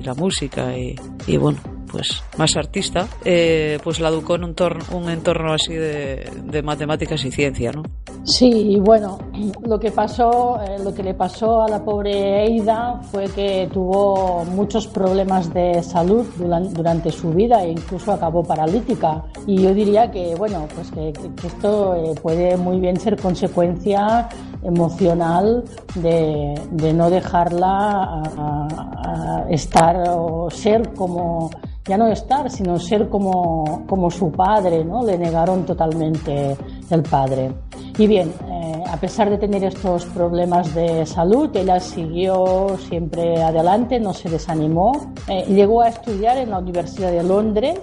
la música y, y bueno, pues más artista, eh, pues la educó en un, un entorno así de, de matemáticas y ciencia, ¿no? Sí, y bueno, lo que pasó, eh, lo que le pasó a la pobre Eida fue que tuvo muchos problemas de salud duran- durante su vida e incluso acabó paralítica. Y yo diría que, bueno, pues que- que esto eh, puede muy bien ser consecuencia emocional de, de no dejarla a- a- a estar o ser como ya no estar, sino ser como, como su padre, ¿no? Le negaron totalmente el padre. Y bien, eh, a pesar de tener estos problemas de salud, ella siguió siempre adelante, no se desanimó. Eh, llegó a estudiar en la Universidad de Londres,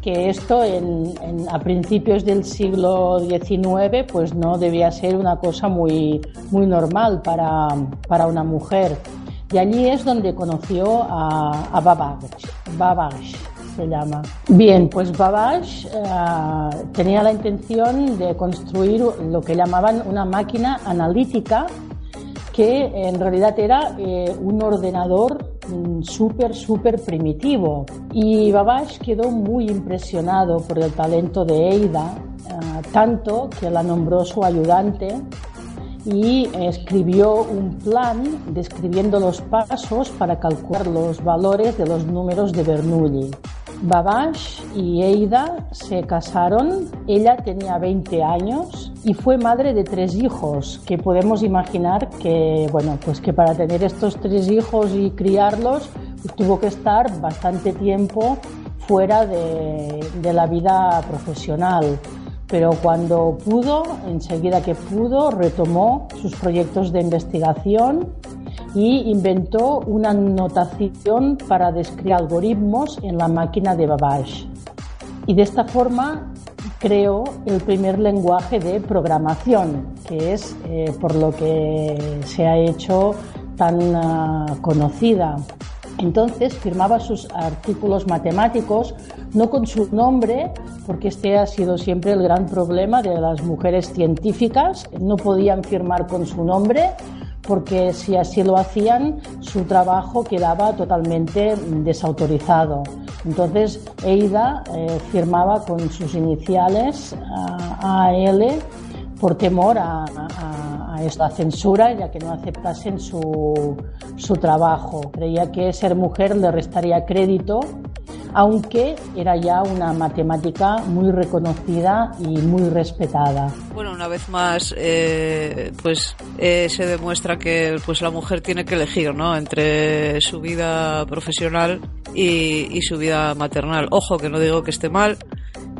que esto en- en- a principios del siglo XIX pues no debía ser una cosa muy, muy normal para, para una mujer. Y allí es donde conoció a, a Babbage. Se llama. Bien, pues Babbage eh, tenía la intención de construir lo que llamaban una máquina analítica que en realidad era eh, un ordenador mm, súper, súper primitivo. Y Babbage quedó muy impresionado por el talento de Eida, eh, tanto que la nombró su ayudante y escribió un plan describiendo los pasos para calcular los valores de los números de Bernoulli. Babbage y Eida se casaron, ella tenía 20 años y fue madre de tres hijos, que podemos imaginar que, bueno, pues que para tener estos tres hijos y criarlos tuvo que estar bastante tiempo fuera de la vida profesional pero cuando pudo, enseguida que pudo, retomó sus proyectos de investigación y inventó una notación para describir algoritmos en la máquina de Babbage. Y de esta forma creó el primer lenguaje de programación, que es eh, por lo que se ha hecho tan uh, conocida. Entonces firmaba sus artículos matemáticos no con su nombre, porque este ha sido siempre el gran problema de las mujeres científicas, no podían firmar con su nombre, porque si así lo hacían, su trabajo quedaba totalmente desautorizado. Entonces, Eida eh, firmaba con sus iniciales AL por temor a, a, a, esta censura, ya que no aceptasen su, su trabajo. Creía que ser mujer le restaría crédito aunque era ya una matemática muy reconocida y muy respetada. Bueno, una vez más, eh, pues eh, se demuestra que pues la mujer tiene que elegir, ¿no? Entre su vida profesional y, y su vida maternal. Ojo, que no digo que esté mal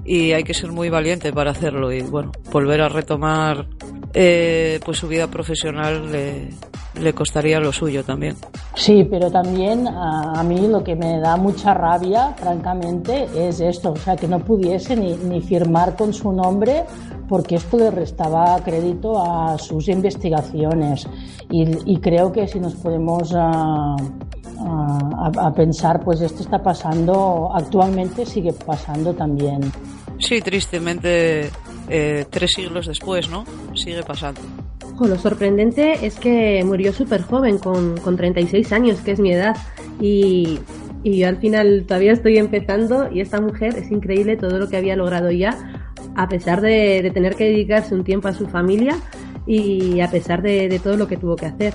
y hay que ser muy valiente para hacerlo y bueno, volver a retomar eh, pues su vida profesional le, le, costaría lo suyo también. Sí, pero también a, a, mí lo que me da mucha rabia, francamente, es esto, o sea, que no pudiese ni, ni firmar con su nombre porque esto le restaba crédito a sus investigaciones y, y creo que si nos podemos... Uh, a, a, pensar, pues esto está pasando, actualmente sigue pasando también. Sí, tristemente, eh, tres siglos después, ¿no? Sigue pasando. Oh, lo sorprendente es que murió súper joven, con, con 36 años, que es mi edad, y, y yo al final todavía estoy empezando y esta mujer es increíble todo lo que había logrado ya, a pesar de, de tener que dedicarse un tiempo a su familia y a pesar de, de, todo lo que tuvo que hacer.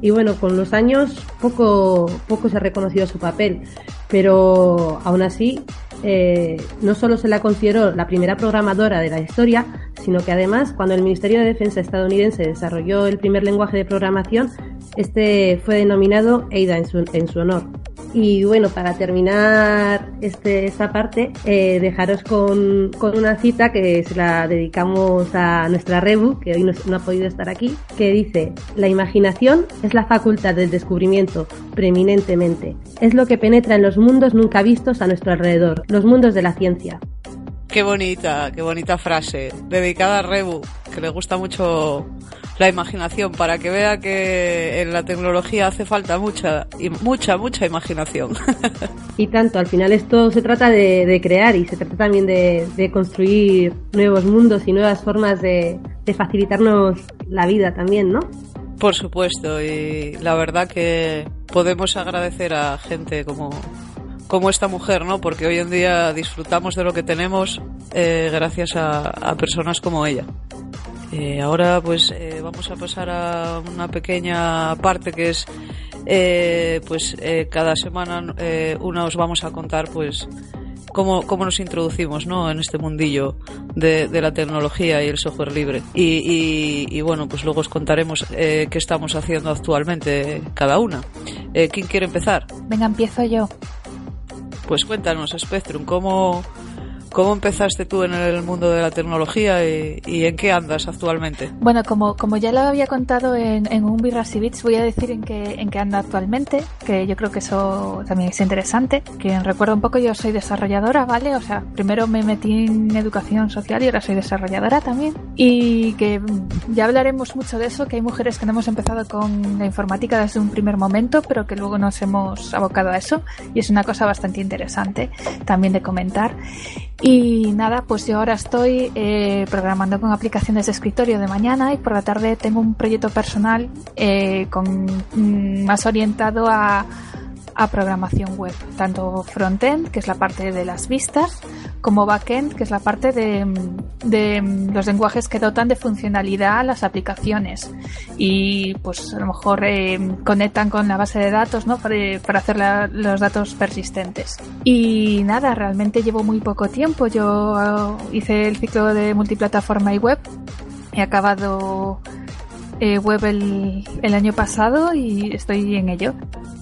Y bueno, con los años poco, poco se ha reconocido su papel, pero aún así eh, no solo se la consideró la primera programadora de la historia, sino que además cuando el Ministerio de Defensa estadounidense desarrolló el primer lenguaje de programación, este fue denominado Ada en su, en su honor. Y bueno, para terminar este, esta parte, eh, dejaros con, con, una cita que se la dedicamos a nuestra Rebu, que hoy no, no, ha podido estar aquí, que dice, la imaginación es la facultad del descubrimiento, preeminentemente. Es lo que penetra en los mundos nunca vistos a nuestro alrededor, los mundos de la ciencia. Qué bonita, qué bonita frase, dedicada a Rebu, que le gusta mucho la imaginación, para que vea que en la tecnología hace falta mucha, y mucha, mucha imaginación. y tanto, al final esto se trata de, de crear y se trata también de, de, construir nuevos mundos y nuevas formas de, de facilitarnos la vida también, ¿no? Por supuesto, y la verdad que podemos agradecer a gente como, como esta mujer, ¿no? Porque hoy en día disfrutamos de lo que tenemos eh, gracias a, a, personas como ella. Eh, ahora pues eh, vamos a pasar a una pequeña parte que es eh, pues cada semana una os vamos a contar pues cómo, cómo nos introducimos ¿no? en este mundillo de, de la tecnología y el software libre. Y, y, y bueno, pues luego os contaremos qué estamos haciendo actualmente cada una. ¿Quién quiere empezar? Venga, empiezo yo. Pues cuéntanos, Spectrum, ¿cómo, ¿Cómo empezaste tú en el mundo de la tecnología y, y en qué andas actualmente? Bueno, como, como ya lo había contado en, en un Birras Bits, voy a decir en qué, en qué ando actualmente, que yo creo que eso también es interesante. Que recuerdo un poco, yo soy desarrolladora, ¿vale? O sea, primero me metí en educación social y ahora soy desarrolladora también. Y que ya hablaremos mucho de eso, que hay mujeres que no hemos empezado con la informática desde un primer momento, pero que luego nos hemos abocado a eso. Y es una cosa bastante interesante también de comentar. Y nada, pues yo ahora estoy eh, programando con aplicaciones de escritorio de mañana y por la tarde tengo un proyecto personal eh, con, mm, más orientado a, a programación web, tanto frontend, que es la parte de las vistas, como backend, que es la parte de, de los lenguajes que dotan de funcionalidad a las aplicaciones y pues a lo mejor eh, conectan con la base de datos ¿no? para, para hacer los datos persistentes. Y nada, realmente llevo muy poco tiempo. Yo eh, hice el ciclo de multiplataforma y web. He acabado eh, web el, el año pasado y estoy en ello.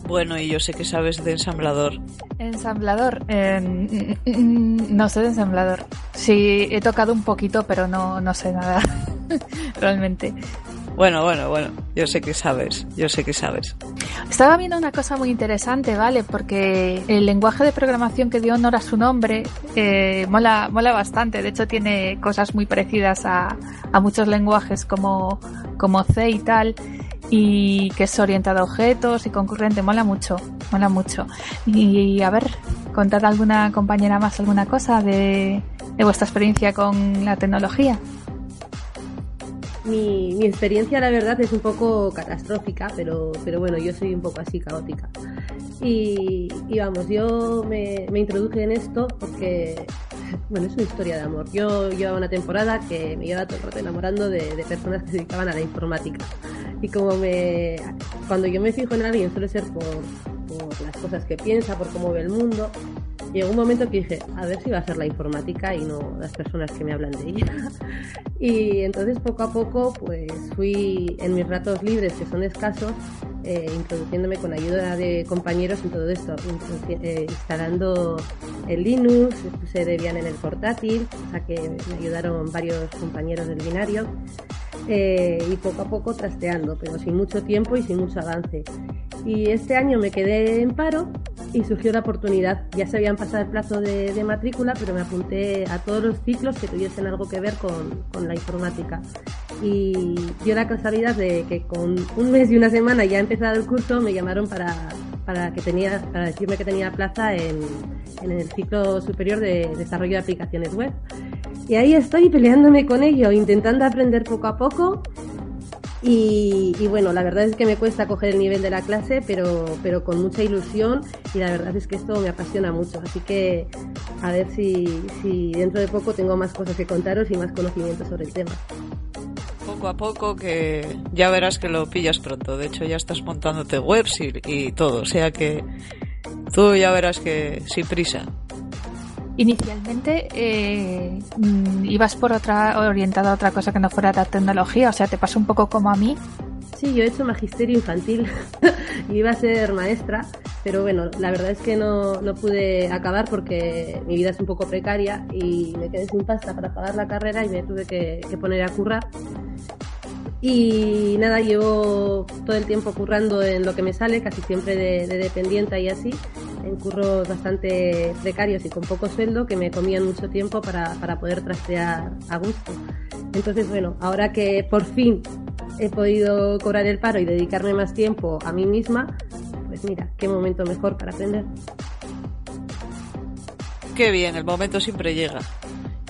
Bueno, y yo sé que sabes de ensamblador. Ensamblador. eh, no sé de ensamblador. Sí, he tocado un poquito, pero no, no sé nada. Realmente. Bueno, bueno, bueno, yo sé que sabes, yo sé que sabes. Estaba viendo una cosa muy interesante, ¿vale? Porque el lenguaje de programación que dio honor a su nombre eh, mola, mola bastante. De hecho, tiene cosas muy parecidas a, a muchos lenguajes como, como C y tal. Y que es orientado a objetos y concurrente. Mola mucho, mola mucho. Y a ver, contad alguna compañera más alguna cosa de, de vuestra experiencia con la tecnología. Mi, mi experiencia, la verdad, es un poco catastrófica, pero, pero bueno, yo soy un poco así caótica. Y, y vamos, yo me, me introduje en esto porque, bueno, es una historia de amor. Yo llevaba una temporada que me llevaba todo el rato enamorando de, de personas que se dedicaban a la informática. Y como me, cuando yo me fijo en alguien suele ser por, por las cosas que piensa, por cómo ve el mundo. Llegó un momento que dije, a ver si va a ser la informática y no las personas que me hablan de ella. Y entonces poco a poco pues fui en mis ratos libres, que son escasos, eh, introduciéndome con ayuda de compañeros en todo esto, introduci- eh, instalando el Linux, puse Debian en el portátil, o sea que me ayudaron varios compañeros del binario. Eh, y poco a poco trasteando, pero sin mucho tiempo y sin mucho avance. Y este año me quedé en paro y surgió la oportunidad. Ya se habían pasado el plazo de, matrícula, pero me apunté a todos los ciclos que tuviesen algo que ver con la informática. Y dio la casualidad de que con un mes y una semana ya empezado el curso, me llamaron para, para, que tenía, para decirme que tenía plaza en, en el ciclo superior de desarrollo de aplicaciones web. Y ahí estoy peleándome con ello, intentando aprender poco a poco. Y, y bueno, la verdad es que me cuesta coger el nivel de la clase, pero, pero con mucha ilusión y la verdad es que esto me apasiona mucho. Así que a ver si, si dentro de poco tengo más cosas que contaros y más conocimiento sobre el tema. Poco a poco que ya verás que lo pillas pronto. De hecho, ya estás montándote webs y, y todo. O sea que tú ya verás que sin prisa. Inicialmente eh, mm, ibas por otra orientada a otra cosa que no fuera la tecnología, o sea, te pasó un poco como a mí. Sí, yo he hecho magisterio infantil y iba a ser maestra, pero bueno, la verdad es que no, no pude acabar porque mi vida es un poco precaria y me quedé sin pasta para pagar la carrera y me tuve que, poner a currar. Y nada, llevo todo el tiempo currando en lo que me sale, casi siempre de dependiente y así, en curros bastante precarios y con poco sueldo que me comían mucho tiempo para, para poder trastear a gusto. Entonces, bueno, ahora que por fin he podido cobrar el paro y dedicarme más tiempo a mí misma, pues mira, qué momento mejor para aprender. Qué bien, el momento siempre llega.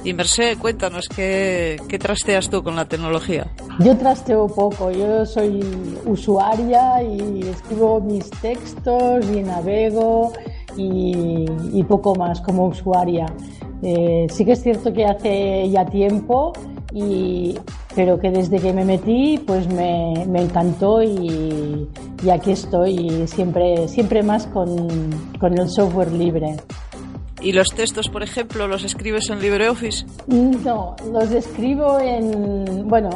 Y Merced, cuéntanos qué, qué trasteas tú con la tecnología. Yo trasteo poco, yo soy usuaria y escribo mis textos y navego y, y poco más como usuaria. Eh, sí que es cierto que hace ya tiempo, y, pero que desde que me metí pues me, me encantó y, y, aquí estoy siempre, siempre más con, con el software libre. ¿Y los textos, por ejemplo, los escribes en LibreOffice? No, los escribo en, bueno,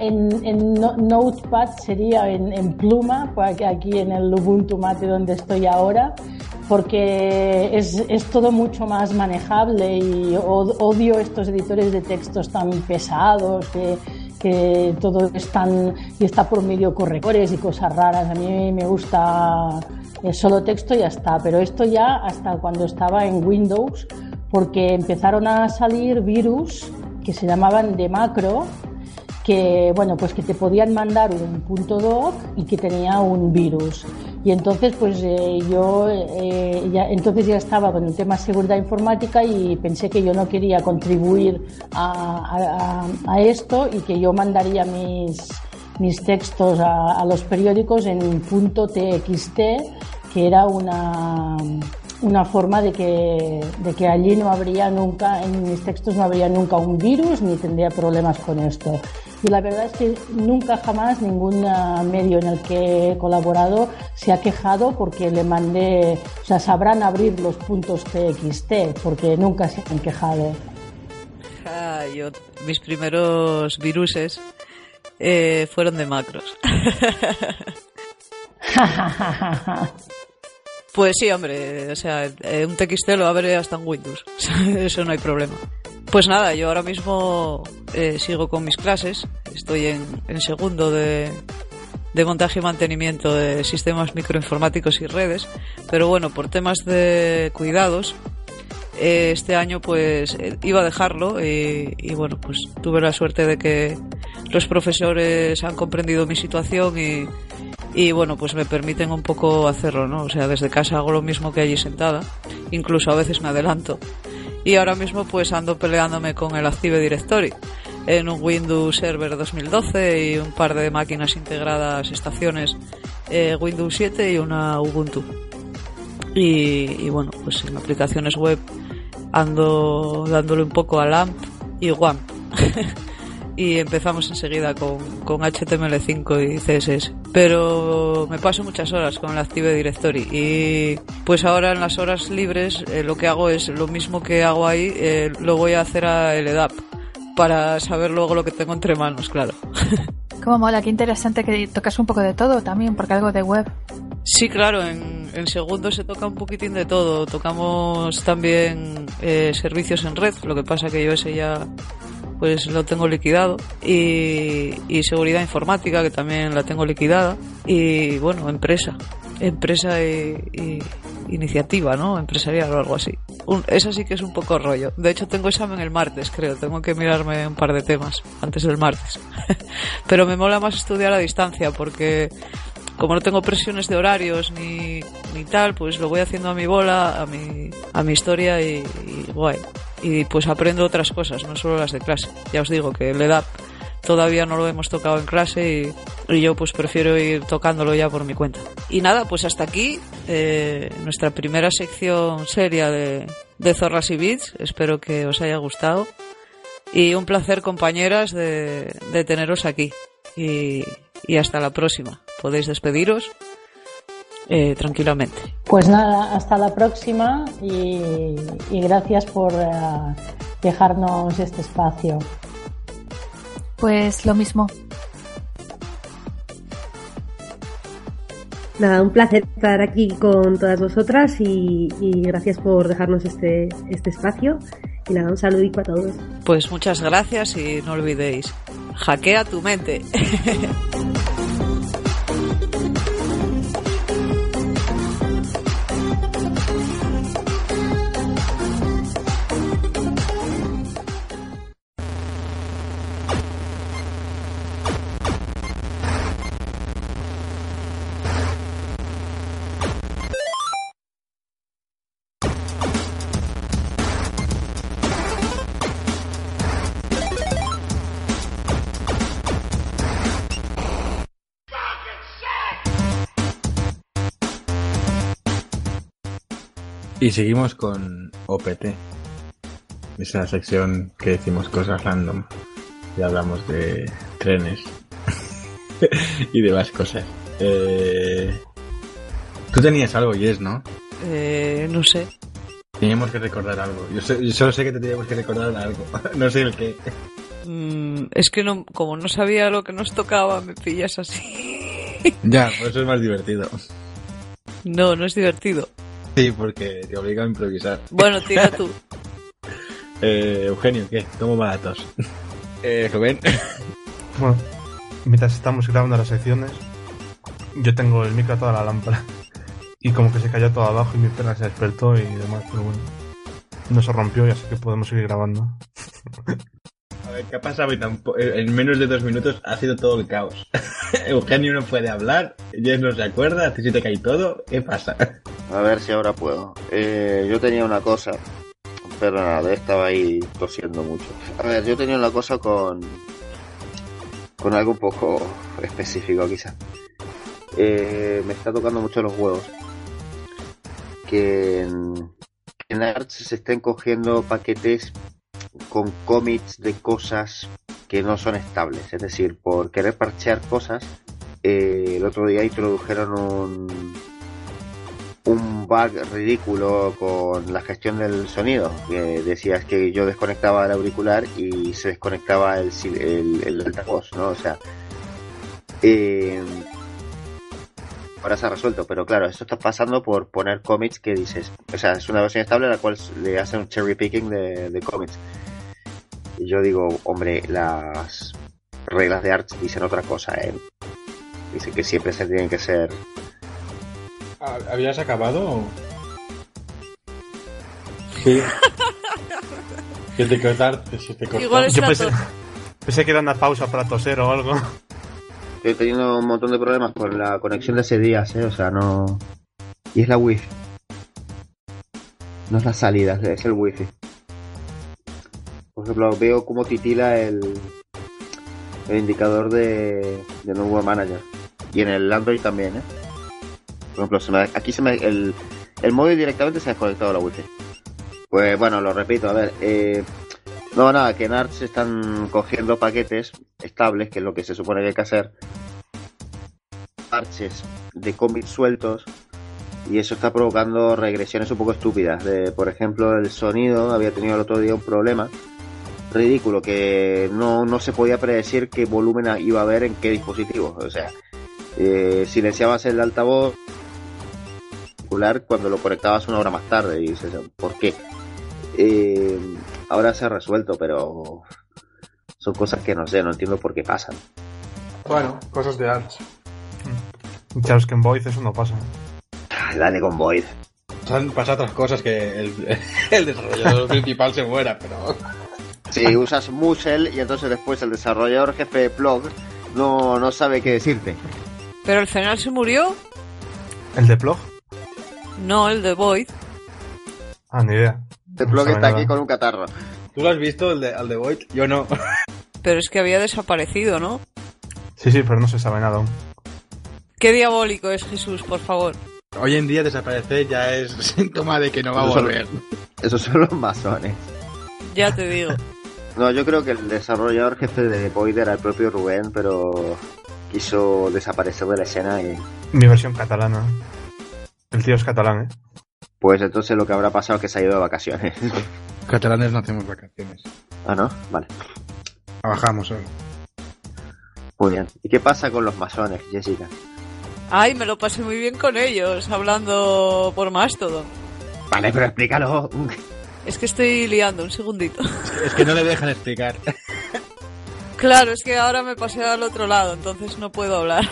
en, en, Notepad sería en, en, Pluma, aquí en el Ubuntu Mate donde estoy ahora, porque es, es todo mucho más manejable y od- odio estos editores de textos tan pesados que, que todo es y está por medio correctores y cosas raras. A mí me gusta solo texto ya está, pero esto ya hasta cuando estaba en Windows, porque empezaron a salir virus que se llamaban de macro que bueno pues que te podían mandar un punto doc y que tenía un virus. Y entonces pues eh, yo eh, ya entonces ya estaba con el tema seguridad informática y pensé que yo no quería contribuir a esto y que yo mandaría mis mis textos a, a los periódicos en punto txt que era una una forma de que, de que allí no habría nunca, en mis textos no habría nunca un virus ni tendría problemas con esto. Y la verdad es que nunca jamás ningún ah, medio en el que he colaborado se ha quejado porque le mandé, o sea, sabrán abrir los puntos TXT porque nunca se han quejado. Ah, yo, mis primeros viruses eh, fueron de macros. Pues sí, hombre, o sea, eh, un TXT lo abre hasta en Windows, eso no hay problema. Pues nada, yo ahora mismo eh, sigo con mis clases, estoy en, en segundo de, de montaje y mantenimiento de sistemas microinformáticos y redes, pero bueno, por temas de cuidados, eh, este año pues eh, iba a dejarlo y, y, bueno, pues tuve la suerte de que los profesores han comprendido mi situación y, y bueno, pues me permiten un poco hacerlo, ¿no? O sea, desde casa hago lo mismo que allí sentada, incluso a veces me adelanto. Y ahora mismo pues ando peleándome con el Active Directory en un Windows Server 2012 y un par de máquinas integradas, estaciones eh, Windows 7 y una Ubuntu. Y, y bueno, pues en aplicaciones web ando dándole un poco a LAMP y WAMP. y empezamos enseguida con, con HTML5 y CSS. Pero me paso muchas horas con el Active Directory y pues ahora en las horas libres eh, lo que hago es lo mismo que hago ahí, eh, lo voy a hacer a LDAP para saber luego lo que tengo entre manos, claro. Como mola, qué interesante que tocas un poco de todo también, porque algo de web. Sí, claro, en, en segundo se toca un poquitín de todo. Tocamos también eh, servicios en red, lo que pasa que yo ese ya pues lo tengo liquidado. Y, y, seguridad informática que también la tengo liquidada. Y bueno empresa. Empresa y, y iniciativa no empresarial o algo así. Un, esa sí que es un poco rollo. De hecho tengo examen el martes creo. Tengo que mirarme un par de temas antes del martes. Pero me mola más estudiar a distancia porque como no tengo presiones de horarios ni, ni tal, pues lo voy haciendo a mi bola, a mi, a mi historia y, guay. Y pues aprendo otras cosas, no solo las de clase. Ya os digo que el EDAP todavía no lo hemos tocado en clase y, y yo pues prefiero ir tocándolo ya por mi cuenta. Y nada, pues hasta aquí eh, nuestra primera sección seria de, de Zorras y Beats. Espero que os haya gustado. Y un placer, compañeras, de, de teneros aquí. Y, y hasta la próxima. Podéis despediros eh, tranquilamente. Pues nada, hasta la próxima y, y gracias por uh, dejarnos este espacio. Pues lo mismo. Nada, un placer estar aquí con todas vosotras y, y gracias por dejarnos este, este espacio. Y nada, un saludito a todos. Pues muchas gracias y no olvidéis, hackea tu mente. Y seguimos con OPT. Esa sección que decimos cosas random. Y hablamos de trenes. y demás cosas. Eh... Tú tenías algo, Yes, ¿no? Eh, no sé. Teníamos que recordar algo. Yo, sé, yo, solo sé que te teníamos que recordar algo. no sé el qué. Mm, es que no, como no sabía lo que nos tocaba, me pillas así. ya, por eso es más divertido. No, no es divertido. Sí, porque te obliga a improvisar. Bueno, tira tú. Eh, Eugenio, ¿qué? ¿Cómo va la tos? Eh, Rubén. Bueno, mientras estamos grabando las secciones, yo tengo el micro a toda la lámpara. Y como que se cayó todo abajo y mi perra se despertó y demás, pero bueno. No se rompió y así que podemos seguir grabando. Ver, ¿qué ha pasado? Tampo- En menos de dos minutos ha sido todo el caos. Eugenio no puede hablar, Jess no se acuerda, se te cae todo. ¿Qué pasa? A ver si ahora puedo. Eh, yo tenía una cosa, pero nada, estaba ahí tosiendo mucho. A ver, yo tenía una cosa con. con algo un poco específico, quizá. Eh, me está tocando mucho los huevos. Que en, en se estén cogiendo paquetes con cómics de cosas que no son estables. Es decir, por querer parchear cosas, eh, el otro día introdujeron un, un bug ridículo con la gestión del sonido. Que decías que yo desconectaba el auricular y se desconectaba el, el, el altavoz, ¿no? O sea, eh, ahora se ha resuelto, pero claro, esto está pasando por poner cómics que dices, o sea, es una versión estable a la cual le hacen un cherry picking de, de. Yo digo, hombre, las reglas de Arts dicen otra cosa, ¿eh? Dicen que siempre se tienen que ser ¿Habías acabado? Sí. Que te se te. Igual es Yo pensé, pensé que era una pausa para toser o algo. Estoy teniendo un montón de problemas con la conexión de ese día, ¿eh? O sea, no... Y es la wifi. No es la salida, es el wifi. Ejemplo, veo cómo titila el, el indicador de, de Network Manager. Y en el Android también, ¿eh? Por ejemplo, se me- aquí se me, el, el móvil directamente se ha desconectado la wifi. Pues bueno, lo repito, a ver, eh, no, nada, que en Arch están cogiendo paquetes estables, que es lo que se supone que hay que hacer, parches de cómics sueltos, y eso está provocando regresiones un poco estúpidas. De, por ejemplo, el sonido había tenido el otro día un problema ridículo, que no, no se podía predecir qué volumen iba a haber en qué dispositivo. O sea, eh, silenciabas el altavoz cuando lo conectabas una hora más tarde, y dices, ¿por qué? Eh, ahora se ha resuelto, pero son cosas que no sé, no entiendo por qué pasan. Bueno, cosas de Arch. Claro, es que en Void eso no pasa. Ay, Dale con Void. Han pasado otras cosas que el, el desarrollador principal se muera, pero... Si usas Musel y entonces después el desarrollador jefe de Plog no, no sabe qué decirte. Pero al final se murió. ¿El de Plog? No, el de Void. Ah, ni idea. El No Plog está nada. aquí con un catarro. ¿Tú lo has visto, el de, el de Void? Yo no. Pero es que había desaparecido, ¿no? Sí, sí, pero no se sabe nada aún. Qué diabólico es Jesús, por favor. Hoy en día desaparecer ya es síntoma de que no va a Eso volver. Esos son los masones. Ya te digo. No, yo creo que el desarrollador jefe de Void era el propio Rubén, pero quiso desaparecer de la escena y Mi versión catalana. El tío es catalán, ¿eh? pues entonces lo que habrá pasado es que se ha ido de vacaciones. Catalanes no hacemos vacaciones. ah, ¿no? Vale. Trabajamos solo. Muy bien. ¿Y qué pasa con los masones, Jessica? Ay, me lo pasé muy bien con ellos, hablando por Mastodon. Vale, pero explícalo. Es que estoy liando, un segundito. Es que no le dejan explicar. Claro, es que ahora me pasé al otro lado, entonces no puedo hablar.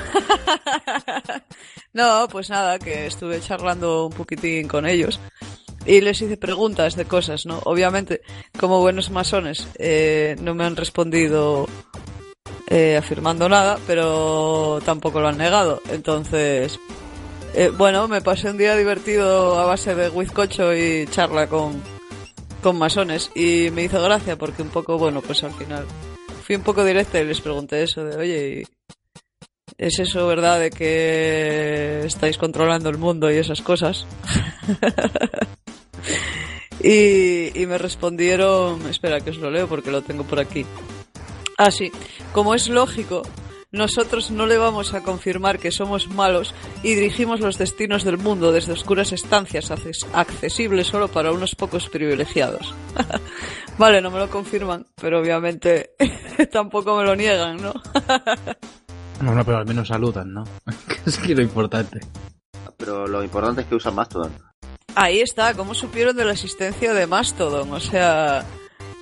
no, pues nada, que estuve charlando un poquitín con ellos y les hice preguntas de cosas, ¿no? Obviamente, como buenos masones, eh, no me han respondido eh, afirmando nada, pero tampoco lo han negado. Entonces, eh, bueno, me pasé un día divertido a base de bizcocho y charla con, con masones y me hizo gracia porque un poco, bueno, pues al final fui un poco directa y les pregunté eso de, oye, ¿es eso verdad de que estáis controlando el mundo y esas cosas? y, y me respondieron, espera que os lo leo porque lo tengo por aquí. Ah, sí, como es lógico, nosotros no le vamos a confirmar que somos malos y dirigimos los destinos del mundo desde oscuras estancias acces- accesibles solo para unos pocos privilegiados. vale, no me lo confirman, pero obviamente tampoco me lo niegan, ¿no? No, no, pero al menos saludan, ¿no? es que lo importante. Pero lo importante es que usan Mastodon. Ahí está, cómo supieron de la existencia de Mastodon, o sea,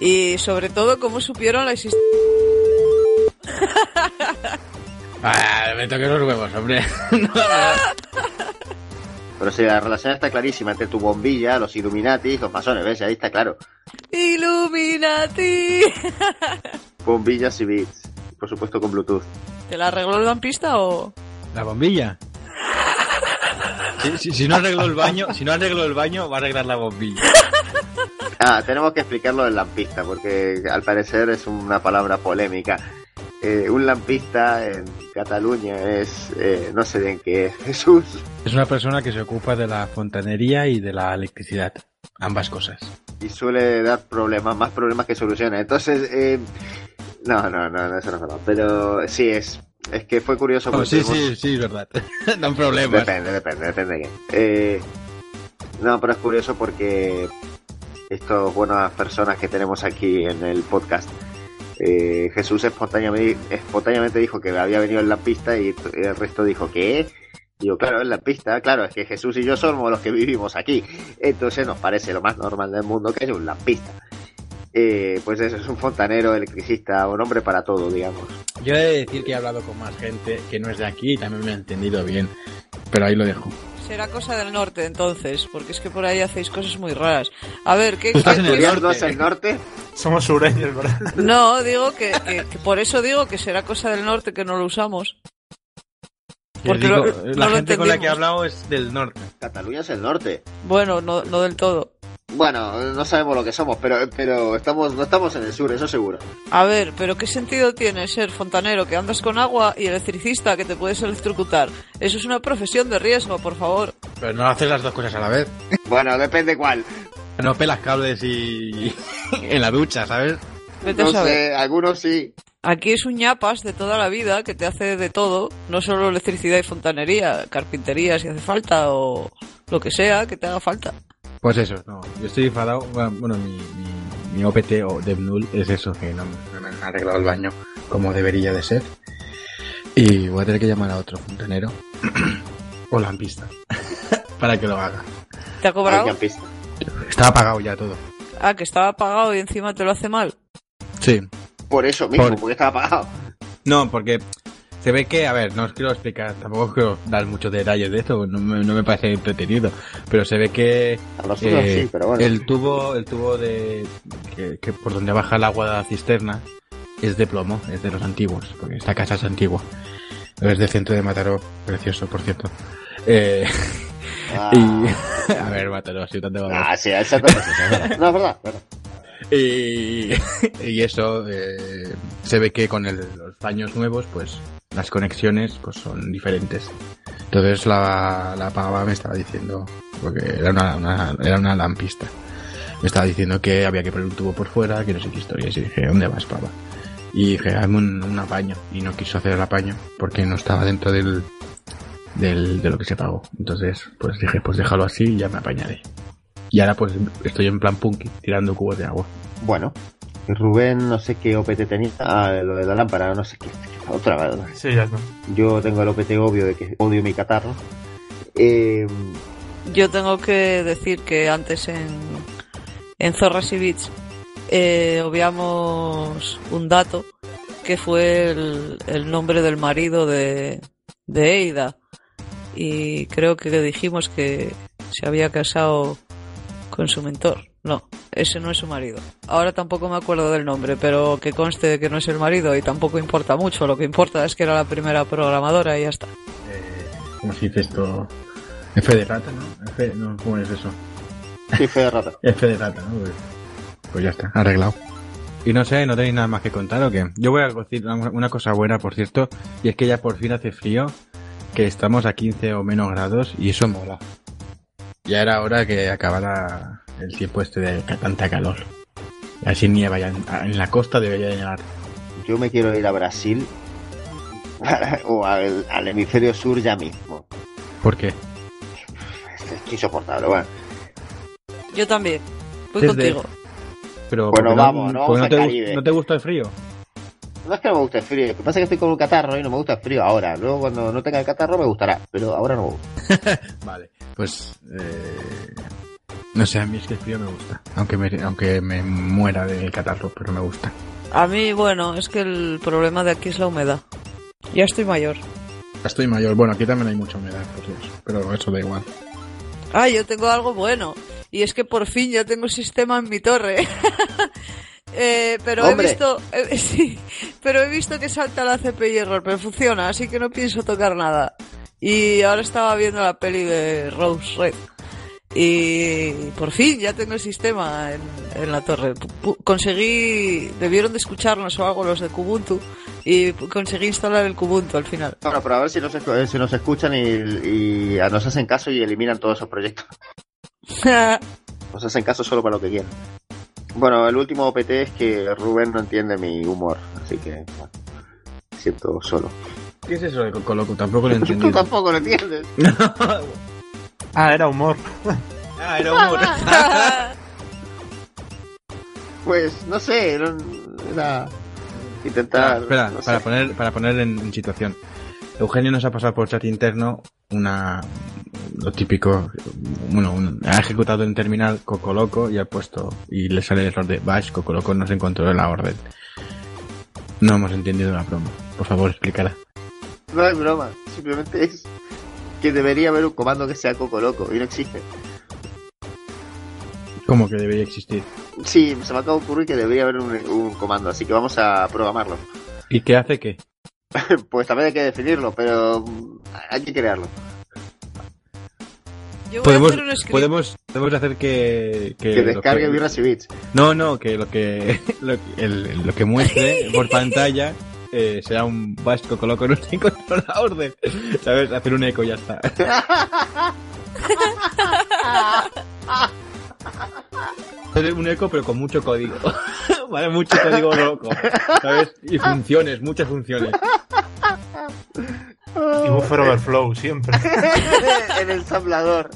y sobre todo cómo supieron la existencia... Ah, me toqué los huevos, hombre. Pero si la relación está clarísima entre tu bombilla, los Illuminati y los masones, ¿ves? Ahí está claro. Illuminati. Bombillas y bits. Por supuesto con Bluetooth. ¿Te la arregló el lampista o...? La bombilla. Si, si- si no arreglo el baño, si no arreglo el baño, va a arreglar la bombilla. Ah, tenemos que explicarlo del lampista, porque al parecer es una palabra polémica. Eh, un lampista en Cataluña es, eh, no sé bien qué es, Jesús. Es una persona que se ocupa de la fontanería y de la electricidad. Ambas cosas. Y suele dar problemas, más problemas que soluciones. Entonces, eh, no, no, no, no, eso no es verdad. Pero sí, es, es que fue curioso. Oh, porque sí, tuvimos- sí, sí, es verdad. Dan problemas. Depende, depende, depende de quién. Eh, no, pero es curioso porque estas buenas personas que tenemos aquí en el podcast, eh, Jesús espontáneamente, dijo que había venido en la pista y el resto dijo que Digo, claro, en la pista, claro, es que Jesús y yo somos los que vivimos aquí. Entonces nos parece lo más normal del mundo que es un lampista. Eh, pues eso, es un fontanero, electricista, un hombre para todo, digamos. Yo he de decir que he hablado con más gente que no es de aquí y también me ha entendido bien. Pero ahí lo dejo. Será cosa del norte entonces, porque es que por ahí hacéis cosas muy raras. A ver, ¿qué... Estás en el norte. ¿No es el norte? Somos sureños, ¿verdad? No, digo que, que- que por eso digo que será cosa del norte que no lo usamos. Porque digo, lo- la no lo gente con la que he hablado es del norte. Cataluña es el norte. Bueno, no, no del todo. Bueno, no sabemos lo que somos, pero, pero estamos, no estamos en el sur, eso seguro. A ver, pero ¿qué sentido tiene ser fontanero que andas con agua y electricista que te puedes electrocutar? Eso es una profesión de riesgo, por favor. Pero no haces las dos cosas a la vez. Bueno, depende cuál. No pelas cables y... en la ducha, ¿sabes? Vete No a saber. sé, algunos sí. Aquí es un ñapas de toda la vida que te hace de todo, no solo electricidad y fontanería, carpintería si hace falta o lo que sea que te haga falta. Pues eso, no. Yo estoy enfadado. Bueno, mi, mi, mi OPT o DevNull es eso, que no, no me han arreglado el baño como debería de ser. Y voy a tener que llamar a otro fontanero o lampista para que lo haga. ¿Te ha cobrado? Está apagado ya todo. Ah, que estaba apagado y encima te lo hace mal. Sí. Por eso mismo, Por- porque estaba apagado. No, porque se ve que, a ver, no os quiero explicar, tampoco quiero dar muchos detalles de esto, no me, no me parece entretenido, pero se ve que eh, sí, pero bueno. el tubo, el tubo de que, que por donde baja el agua de la cisterna es de plomo, es de los antiguos, porque esta casa es antigua. Es de centro de Mataró, precioso, por cierto. Eh, Ah, y a ver, Mataró, si tanto va ah, sí, exactamente. sí, es verdad. No, es verdad. verdad. y, y eso eh, se ve que con el- los paños nuevos, pues las conexiones pues son diferentes. Entonces la, la pava me estaba diciendo, porque era una, una- era una lampista, me estaba diciendo que había que poner un tubo por fuera, que no sé qué historias, y dije, ¿dónde vas, pava? Y dije, hazme un, un apaño, y no quiso hacer el apaño, porque no estaba dentro del, del, de lo que se pagó. Entonces, pues dije, pues déjalo así y ya me apañaré. Y ahora pues estoy en plan punky, tirando cubos de agua. Bueno, Rubén, no sé qué OPT tenía. Ah, lo de la lámpara, no sé qué. Otra vez. Sí, ya está. Yo tengo el OPT obvio de que odio mi catarro. Eh, Yo tengo que decir que antes en, en Zorras y Bits eh, obviamos un dato que fue el, el nombre del marido de, de Eida. Y creo que dijimos que se había casado con su mentor. No, ese no es su marido. Ahora tampoco me acuerdo del nombre, pero que conste de que no es el marido y tampoco importa mucho. Lo que importa es que era la primera programadora y ya está. ¿Cómo se dice esto? F de rata, ¿no? F, no, ¿cómo es eso? sí, fe de rata. F de rata, ¿no? Pues, pues ya está, arreglado. Y no sé, ¿no tenéis nada más que contar o qué? Yo voy a decir una una cosa buena, por cierto, y es que ya por fin hace frío, que estamos a 15 o menos grados, y eso mola. Ya era hora que acabara el tiempo este de tanta calor. Y así nieva ya, en, en la costa debería de nevar. Yo me quiero ir a Brasil o al, al hemisferio sur ya mismo. ¿Por qué? Es insoportable, bueno. Yo también. Voy Desde- contigo. Pero Bueno, vamos, no vamos no, te, al gus- Caribe. ¿no te gusta el frío? No es que no me guste el frío, lo que pasa es que estoy con un catarro y no me gusta el frío ahora. Luego cuando no tenga el catarro me gustará, pero ahora no me gusta. Vale, pues eh, No sé, a mí es que el frío me gusta. Aunque me, aunque me muera del catarro, pero me gusta. A mí, bueno, es que el problema de aquí es la humedad. Ya estoy mayor. Estoy mayor. Bueno, aquí también hay mucha humedad, por Dios. Pero eso da igual. Ah, yo tengo algo bueno. Y es que por fin ya tengo sistema en mi torre. Eh, pero ¡Hombre! he visto, eh, sí, pero he visto que salta la CPI error, pero funciona, así que no pienso tocar nada. Y ahora estaba viendo la peli de Rose Red. Y por fin ya tengo el sistema en, en la torre. Conseguí, debieron de escucharnos o algo los de Kubuntu y conseguí instalar el Kubuntu al final. Bueno, pero a ver si nos, escu- eh, si nos escuchan y, y a- nos hacen caso y eliminan todos esos proyectos. Nos hacen caso solo para lo que quieren. Bueno, el último OPT es que Rubén no entiende mi humor, así que bueno, siento solo. ¿Qué es eso de Coco Loco? Tampoco lo Tú entendido. tampoco lo entiendes. Ah, era humor. ah, era humor. Pues no sé, era, era intentar. Espera, no sé. para poner, para poner en, en situación. Eugenio nos ha pasado por chat interno una lo típico, bueno, un- ha ejecutado en terminal Coco Loco y ha puesto y le sale el error de Bash, Coco Loco no se encontró en la orden. No hemos entendido la broma. Por favor, explícala. No es broma, simplemente es que debería haber un comando que sea Coco Loco y no existe. ¿Cómo que debería existir? Sí, se me acaba de ocurrir que debería haber un, un comando, así que vamos a programarlo. ¿Y qué hace qué? Pues también hay que definirlo, pero mm, hay que crearlo. Yo voy Podemos, a hacer un podemos, podemos hacer que... Que, descargue birras y bits. No, no, que lo que lo, que- el- lo que muestre por pantalla eh, sea un Bash Coco Loco no se encontró la orden. ¿Sabes? Hacer un eco y ya está. Hacer un eco pero con mucho código. vale, mucho código loco. ¿Sabes? Y funciones, muchas funciones. Y buffer overflow, siempre. en el ensamblador.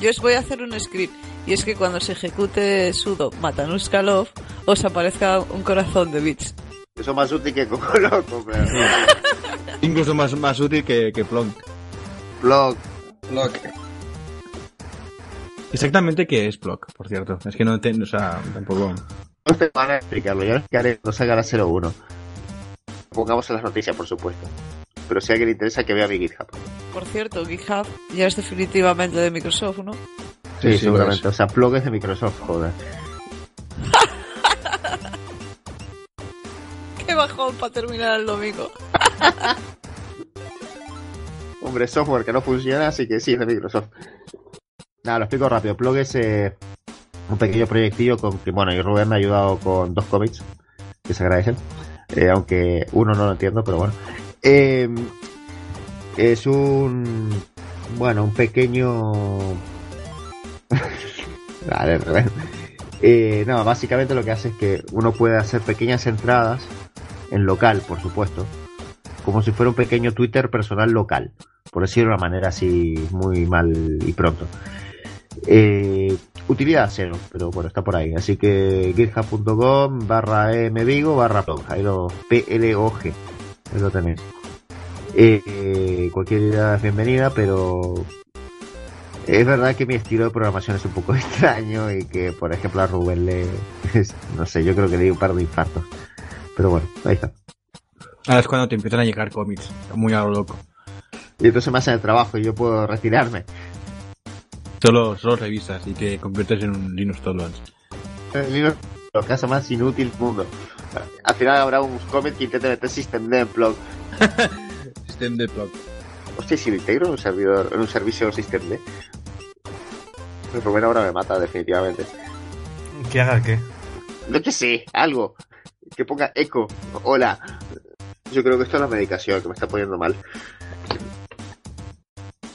Yo os voy a hacer un script. Y es que cuando se ejecute sudo matanuska love, os aparezca un corazón de bits. Es más útil que Coco Loco, pero... Incluso más, más útil que, que Plonk. Blog. Exactamente qué es Plonk, por cierto. Es que no entiendo, o sea, tampoco... No te van a explicarlo, yo lo explicaré cuando salga la 01. Pongamos en las noticias, por supuesto. Pero si a alguien le interesa, que vea mi GitHub. Por cierto, GitHub ya es definitivamente de Microsoft, ¿no? Sí, Sí, sí, seguramente. O sea, Plug es de Microsoft, joder. Qué bajón para terminar el domingo. Hombre, software que no funciona, así que sí, es de Microsoft. Nada, lo explico rápido. Plug es eh, un pequeño proyectillo con que, bueno, y Rubén me ha ayudado con dos cómics, que se agradecen. Eh, aunque uno no lo entiendo, pero bueno. Eh, es un, bueno, un pequeño... vale, Rubén. Eh, no, básicamente lo que hace es que uno puede hacer pequeñas entradas en local, por supuesto, como si fuera un pequeño Twitter personal local, por decirlo de una manera así muy mal y pronto. Eh, utilidad cero, pero bueno, está por ahí. Así que github.com barra mvigo barra plog, ahí lo P-L-O-G, ahí lo tenéis. Eh, cualquier idea es bienvenida, pero es verdad que mi estilo de programación es un poco extraño y que, por ejemplo, a Rubén le, no sé, yo creo que le di un par de infartos. Pero bueno, ahí está. Ahora es cuando te empiezan a llegar cómics. Muy a lo loco. Y entonces me hacen el trabajo y yo puedo retirarme. Solo, solo revisas y te conviertes en un Linux Tolerance. El Linux es lo que hace más inútil del mundo. Al final habrá un cómic que intente meter Systemd en blog. System de plug. Hostia, si lo integro en un servidor, en un servicio Systemd. Rubén ahora me mata definitivamente. ¿Que haga qué? No que sé, algo. Que ponga eco. Hola. Yo creo que esto es la medicación que me está poniendo mal.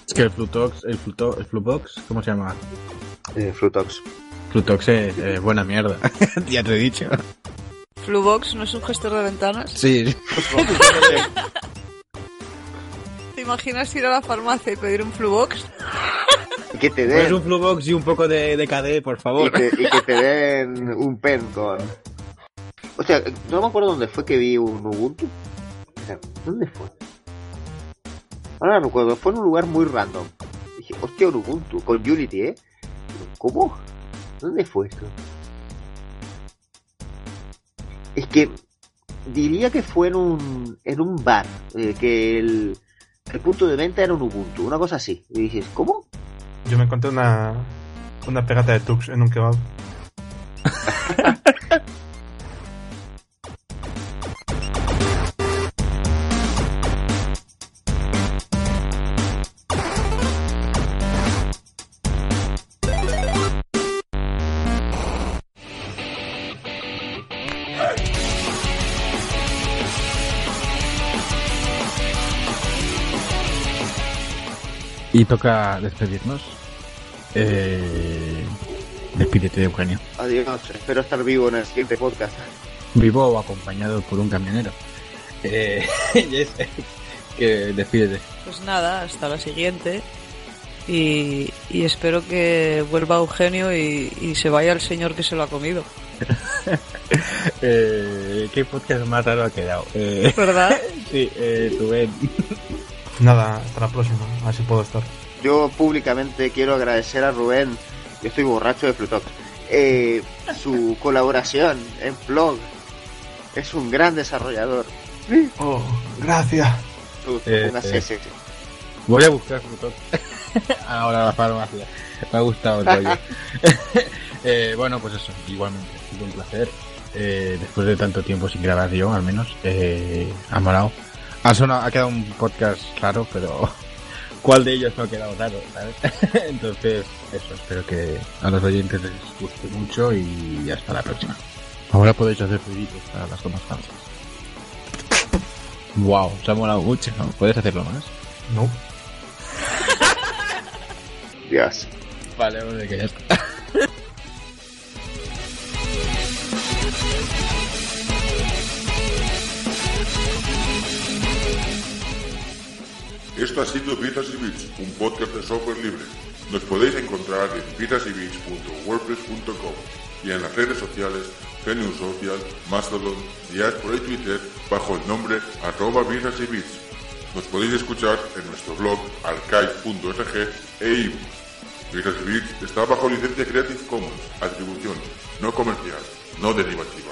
Es que el Flutox, el, Fluto, el Flubox, ¿cómo se llama? Eh, Flutox. Flutox es buena mierda. ya te he dicho. Flubox no es un gestor de ventanas. Sí. ¿Te imaginas ir a la farmacia y pedir un Flubox? Y que te Pues den. un Flubox y un poco de, de KDE, por Y favor. que, y que te den un pen con. No me acuerdo dónde fue que vi un Ubuntu. O sea, ¿Dónde fue? Ahora no recuerdo, fue en un lugar muy random. Dije, hostia, un Ubuntu, con Unity, ¿eh? ¿cómo? ¿Dónde fue esto? Es que diría que fue en un, en un bar, eh, que el, el punto de venta era un Ubuntu, una cosa así. Y dices, ¿cómo? Yo me encontré una, una pegata de Tux en un kebab. Y toca despedirnos. Eh, despídete, Eugenio. Adiós, espero estar vivo en el siguiente podcast. Vivo o acompañado por un camionero. Eh, que despídete. Pues nada, hasta la siguiente. Y, y espero que vuelva Eugenio y, y se vaya el señor que se lo ha comido. Eh, ¿Qué podcast más raro ha quedado? Eh, ¿Verdad? sí, eh, Rubén. Nada, hasta la próxima. A ver si puedo estar. Yo públicamente quiero agradecer a Rubén, yo estoy borracho de Plutox, eh, su colaboración en blog. Es un gran desarrollador. Oh, gracias. Tú, Eh, póngase eh. ese. Voy a buscar frutos. Ahora la farmacia. Me ha gustado el rollo. Eh, bueno, pues eso, igualmente. Ha sido un placer. Eh, después de tanto tiempo sin grabar yo, al menos. Eh, ha molado. Ha, sonado- ha quedado un podcast raro, pero ¿cuál de ellos no ha quedado raro? ¿sabes? Entonces, eso, espero que a los oyentes les guste mucho y hasta la próxima. Ahora podéis hacer ruiditos para las tomas falsas. Wow, se ha molado mucho, ¿no? ¿Puedes hacerlo más? No. Dios. Vale, hombre, que ya está. Esto ha sido y Bits, un podcast de software libre. Nos podéis encontrar en vidasyBits.wordpress.com y en las redes sociales Genius Social, Mastodon, Diaspora y Twitter bajo el nombre arroba Vidas y Bits. Nos podéis escuchar en nuestro blog archive.org e iVoox. Vidas y Bits está bajo licencia Creative Commons, atribución no comercial, no derivativa.